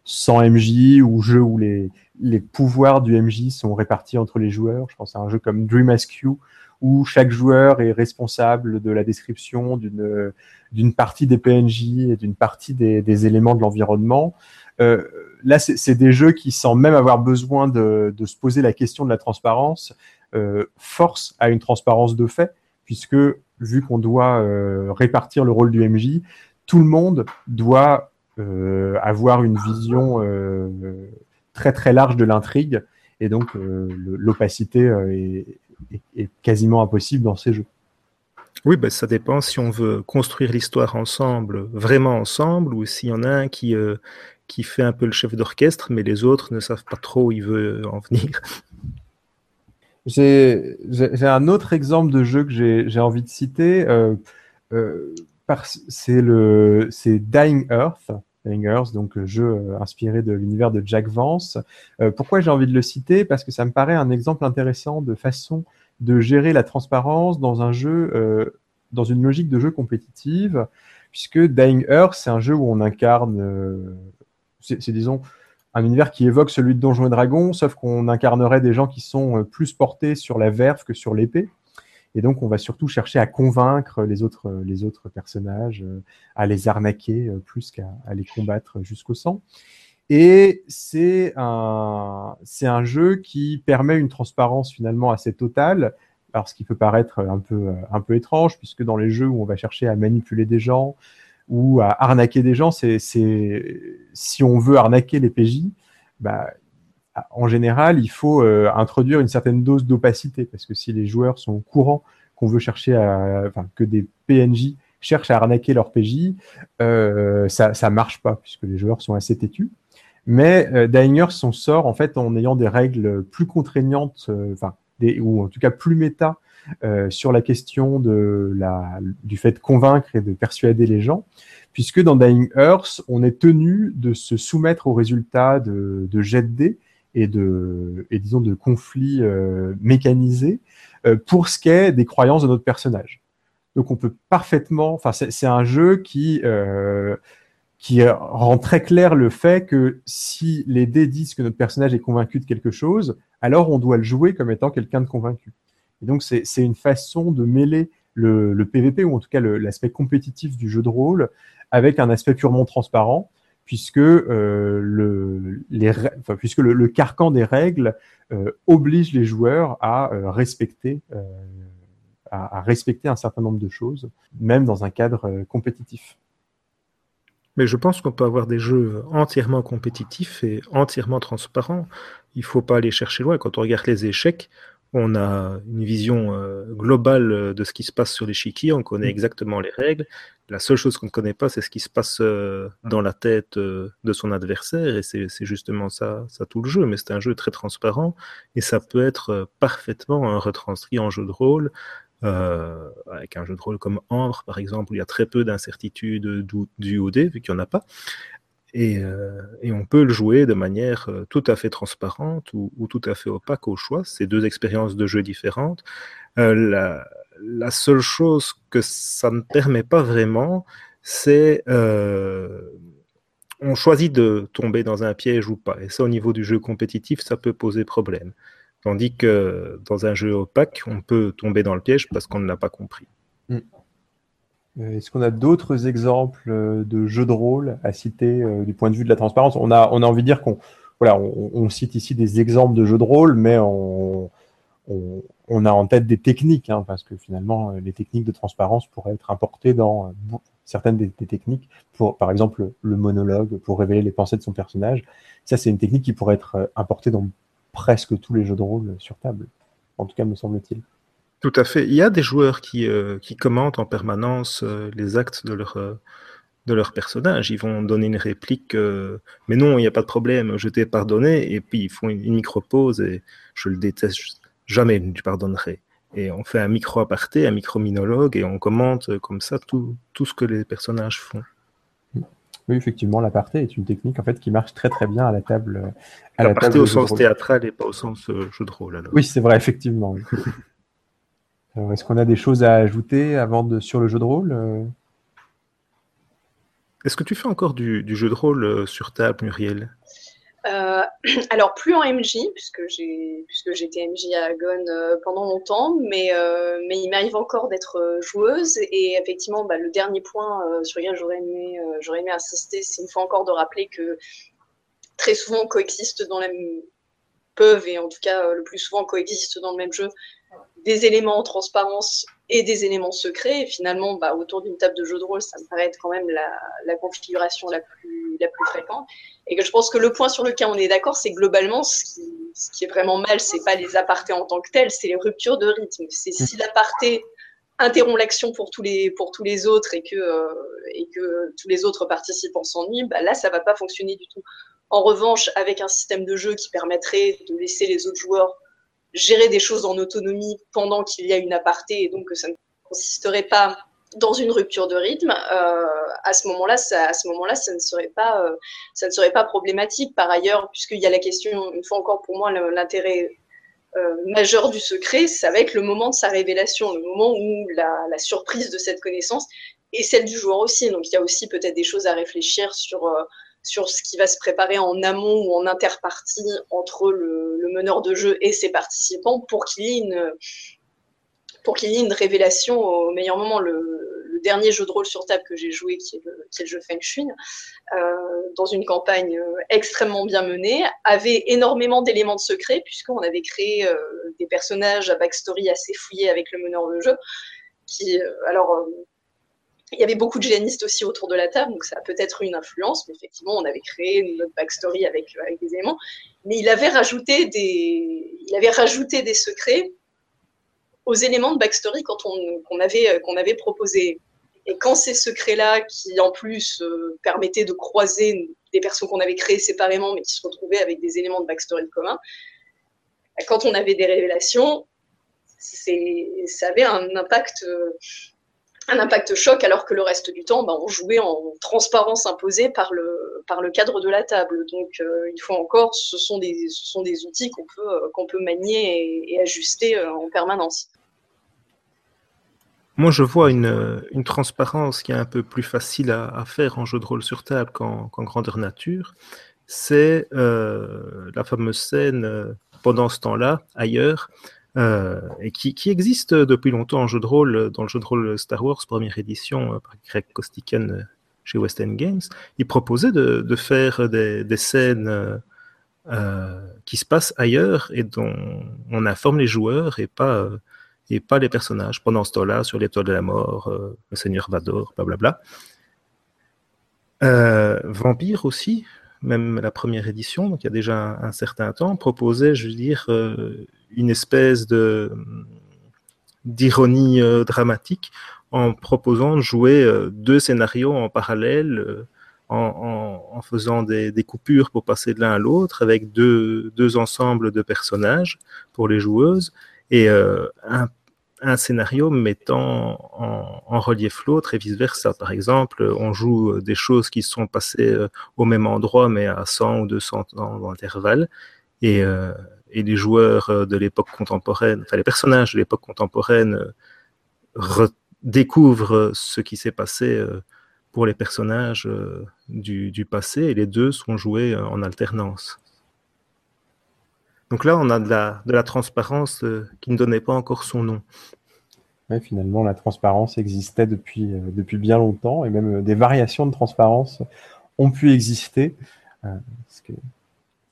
S1: sans MJ ou jeu où les, les pouvoirs du MJ sont répartis entre les joueurs. Je pense à un jeu comme Dream Askew où chaque joueur est responsable de la description d'une d'une partie des PNJ et d'une partie des, des, éléments de l'environnement. Euh, là, c'est des jeux qui, sans même avoir besoin de, de, se poser la question de la transparence, force à une transparence de fait, puisque vu qu'on doit euh, répartir le rôle du MJ, tout le monde doit euh, avoir une vision très très large de l'intrigue, et donc l'opacité est, quasiment impossible dans ces jeux.
S2: Oui, ben, ça dépend si on veut construire l'histoire ensemble, vraiment ensemble, ou s'il y en a un qui, qui fait un peu le chef d'orchestre, mais les autres ne savent pas trop où il veut en venir.
S1: J'ai un autre exemple de jeu que j'ai envie de citer. Euh, euh, c'est Dying Earth, Dying Earth, donc jeu inspiré de l'univers de Jack Vance. pourquoi j'ai envie de le citer? Parce que ça me paraît un exemple intéressant de façon de gérer la transparence dans un jeu, dans une logique de jeu compétitive, puisque Dying Earth, c'est un jeu où on incarne, c'est disons un univers qui évoque celui de Donjons et Dragons, sauf qu'on incarnerait des gens qui sont euh, plus portés sur la verve que sur l'épée. Et donc, on va surtout chercher à convaincre les autres, euh, les autres personnages, euh, à les arnaquer plus qu'à les combattre jusqu'au sang. Et c'est un, c'est un jeu qui permet une transparence finalement assez totale. Alors, ce qui peut paraître un peu, un peu étrange, puisque dans les jeux où on va chercher à manipuler des gens, ou à arnaquer des gens, c'est si on veut arnaquer les PJ, bah, en général, il faut euh, introduire une certaine dose d'opacité parce que si les joueurs sont au courant qu'on veut chercher à, que des PNJ cherchent à arnaquer leur PJ, euh, ça ça marche pas puisque les joueurs sont assez têtus. Mais euh, s'en sort en fait en ayant des règles plus contraignantes, euh, enfin ou en tout cas plus méta sur la question du fait de convaincre et de persuader les gens, puisque dans Dying Earth, on est tenu de se soumettre aux résultats de, de jet de dés et de, disons, de conflits euh, mécanisés euh, pour ce qui est des croyances de notre personnage. Donc on peut parfaitement, enfin c'est un jeu qui euh, qui rend très clair le fait que si les dés disent que notre personnage est convaincu de quelque chose, alors on doit le jouer comme étant quelqu'un de convaincu. Et donc, c'est une façon de mêler le, PVP, ou en tout cas l'aspect compétitif du jeu de rôle, avec un aspect purement transparent, puisque, euh, le, carcan des règles euh, oblige les joueurs à euh, respecter à, respecter un certain nombre de choses, même dans un cadre compétitif.
S2: Mais je pense qu'on peut avoir des jeux entièrement compétitifs et entièrement transparents. Il ne faut pas aller chercher loin. Quand on regarde les échecs, on a une vision euh, globale euh, de ce qui se passe sur l'échiquier, on connaît mm. exactement les règles. La seule chose qu'on ne connaît pas, c'est ce qui se passe euh, dans la tête de son adversaire, et c'est justement ça, ça tout le jeu. Mais c'est un jeu très transparent, et ça peut être parfaitement retranscrit en jeu de rôle, avec un jeu de rôle comme Ambre, par exemple, où il y a très peu d'incertitude du OD, vu qu'il n'y en a pas. Euh, et, on peut le jouer de manière euh, tout à fait transparente ou, tout à fait opaque au choix. C'est deux expériences de jeu différentes. Euh, la, seule chose que ça ne permet pas vraiment, c'est on choisit de tomber dans un piège ou pas. Et ça, au niveau du jeu compétitif, ça peut poser problème. Tandis que dans un jeu opaque, on peut tomber dans le piège parce qu'on ne l'a pas compris. Mm.
S1: Euh, est-ce qu'on a d'autres exemples euh, de jeux de rôle à citer euh, du point de vue de la transparence? On a, on a envie de dire qu'on voilà, on, cite ici des exemples de jeux de rôle, mais on, on, a en tête des techniques, hein, parce que finalement, les techniques de transparence pourraient être importées dans certaines des, techniques, pour, par exemple le monologue, pour révéler les pensées de son personnage. Ça, c'est une technique qui pourrait être importée dans presque tous les jeux de rôle sur table. En tout cas, me semble-t-il.
S2: Tout à fait. Il y a des joueurs qui, euh, qui commentent en permanence euh, les actes de leur, euh, de leur personnage. Ils vont donner une réplique, mais non, il n'y a pas de problème, je t'ai pardonné, et puis ils font une, micro-pause, et je le déteste, jamais tu pardonnerai. Et on fait un micro-aparté, un micro-minologue, et on commente comme ça tout, tout ce que les personnages font.
S1: Oui, effectivement, l'aparté est une technique en fait qui marche très très bien à la table.
S2: L'aparté au sens théâtral et pas au sens jeu de rôle.
S1: Oui, c'est vrai, effectivement. Est-ce qu'on a des choses à ajouter avant de sur le jeu de rôle euh
S2: Est-ce que tu fais encore du, jeu de rôle euh, sur table, Muriel?
S3: Euh, alors plus en MJ puisque j'ai puisque j'étais MJ à Agon pendant longtemps, mais mais il m'arrive encore d'être joueuse. Et effectivement bah, le dernier point sur lequel j'aurais aimé j'aurais aimé insister, c'est une fois encore de rappeler que très souvent coexistent dans la peuvent et en tout cas le plus souvent coexistent dans le même jeu des éléments en transparence et des éléments secrets. Et finalement, bah, autour d'une table de jeu de rôle, ça me paraît être quand même la, configuration la plus, la plus fréquente. Et que je pense que le point sur lequel on est d'accord, c'est globalement, ce qui, est vraiment mal, c'est pas les apartés en tant que tels, c'est les ruptures de rythme. C'est si l'aparté interrompt l'action pour tous les pour tous les autres et que euh, et que tous les autres participants s'ennuient, bah là ça va pas fonctionner du tout. En revanche, avec un système de jeu qui permettrait de laisser les autres joueurs gérer des choses en autonomie pendant qu'il y a une aparté et donc que ça ne consisterait pas dans une rupture de rythme, euh, à ce moment-là, euh, ça ne serait pas problématique. Par ailleurs, puisqu'il y a la question, une fois encore pour moi, l'intérêt euh, majeur du secret, ça va être le moment de sa révélation, le moment où la, la, surprise de cette connaissance et celle du joueur aussi. Donc, il y a aussi peut-être des choses à réfléchir sur sur ce qui va se préparer en amont ou en interpartie entre le, le meneur de jeu et ses participants pour qu'il y ait une pour qu'il y ait une révélation au meilleur moment. Le, dernier jeu de rôle sur table que j'ai joué, qui est, le, jeu Feng Shui, euh, dans une campagne euh, extrêmement bien menée, avait énormément d'éléments de secret, puisqu'on avait créé euh, des personnages à backstory assez fouillés avec le meneur de jeu. Qui, alors, il y avait beaucoup de génistes aussi autour de la table, donc ça a peut-être eu une influence, mais effectivement, on avait créé notre backstory avec, des éléments. Mais il avait rajouté des, secrets aux éléments de backstory qu'on avait, qu'on avait proposé. Et quand ces secrets-là, qui en plus euh, permettaient de croiser des personnes qu'on avait créées séparément, mais qui se retrouvaient avec des éléments de backstory commun, quand on avait des révélations, ça avait un impact, euh, un impact choc, alors que le reste du temps, ben, on jouait en transparence imposée par le, cadre de la table. Donc, il faut encore, ce sont des, outils qu'on peut, qu'on peut manier et ajuster en permanence.
S2: Moi, je vois une, transparence qui est un peu plus facile à, faire en jeu de rôle sur table qu'en grandeur nature. C'est euh, la fameuse scène euh, pendant ce temps-là, ailleurs, euh, et qui, existe depuis longtemps en jeu de rôle, dans le jeu de rôle Star Wars, première édition par Greg Kostiken chez West End Games. Il proposait de, faire des, scènes qui se passent ailleurs et dont on informe les joueurs et pas et pas les personnages. Pendant ce temps-là, sur l'étoile de la mort, euh, le Seigneur Vador, blablabla. Euh, Vampire aussi, même la première édition, donc il y a déjà un, certain temps, proposait, je veux dire, euh, une espèce de d'ironie dramatique en proposant de jouer deux scénarios en parallèle. En, faisant des, des, coupures pour passer de l'un à l'autre avec deux, deux, ensembles de personnages pour les joueuses et un un scénario mettant en, relief l'autre et vice-versa. Par exemple, on joue des choses qui sont passées euh, au même endroit, mais à 100 ou 200 ans d'intervalle. Et, euh, et, les joueurs euh, de l'époque contemporaine, enfin les personnages de l'époque contemporaine découvrent ce qui s'est passé pour les personnages du, passé et les deux sont joués en alternance. Donc là, on a de la, de la transparence euh, qui ne donnait pas encore son nom.
S1: finalement, la transparence existait depuis, euh, depuis bien longtemps et même euh, des variations de transparence ont pu exister.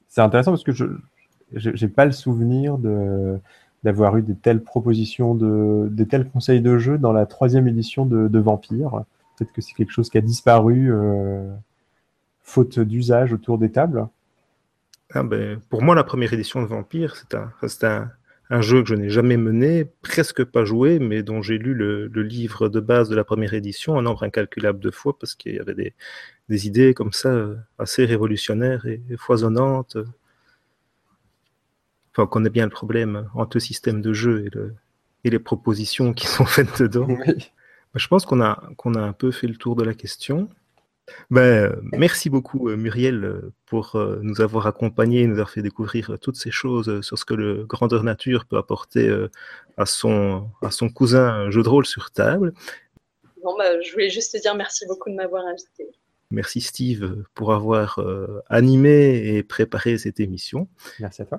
S1: c'est intéressant parce que je n'ai pas le souvenir d'avoir eu des telles propositions, de, des tels conseils de jeu dans la troisième édition de, Vampire. Peut-être que c'est quelque chose qui a disparu faute d'usage autour des tables.
S2: Ah ben, pour moi, la première édition de Vampire, c'est un, un, un, jeu que je n'ai jamais mené, presque pas joué, mais dont j'ai lu le, livre de base de la première édition un nombre incalculable de fois, parce qu'il y avait des, des, idées comme ça euh, assez révolutionnaires et, foisonnantes. Enfin, on connaît bien le problème entre le système de jeu et, le, et les propositions qui sont faites dedans. Ben, je pense qu'on a, qu'on a un peu fait le tour de la question. Ben, merci beaucoup, euh, Muriel, euh, pour euh, nous avoir accompagnés, nous avoir fait découvrir toutes ces choses sur ce que le grandeur nature peut apporter à, son, à son cousin jeu de rôle sur table.
S3: Bah, je voulais juste te dire merci beaucoup de m'avoir invité.
S2: Merci, Steve, pour avoir animé et préparé cette émission.
S1: Merci à toi.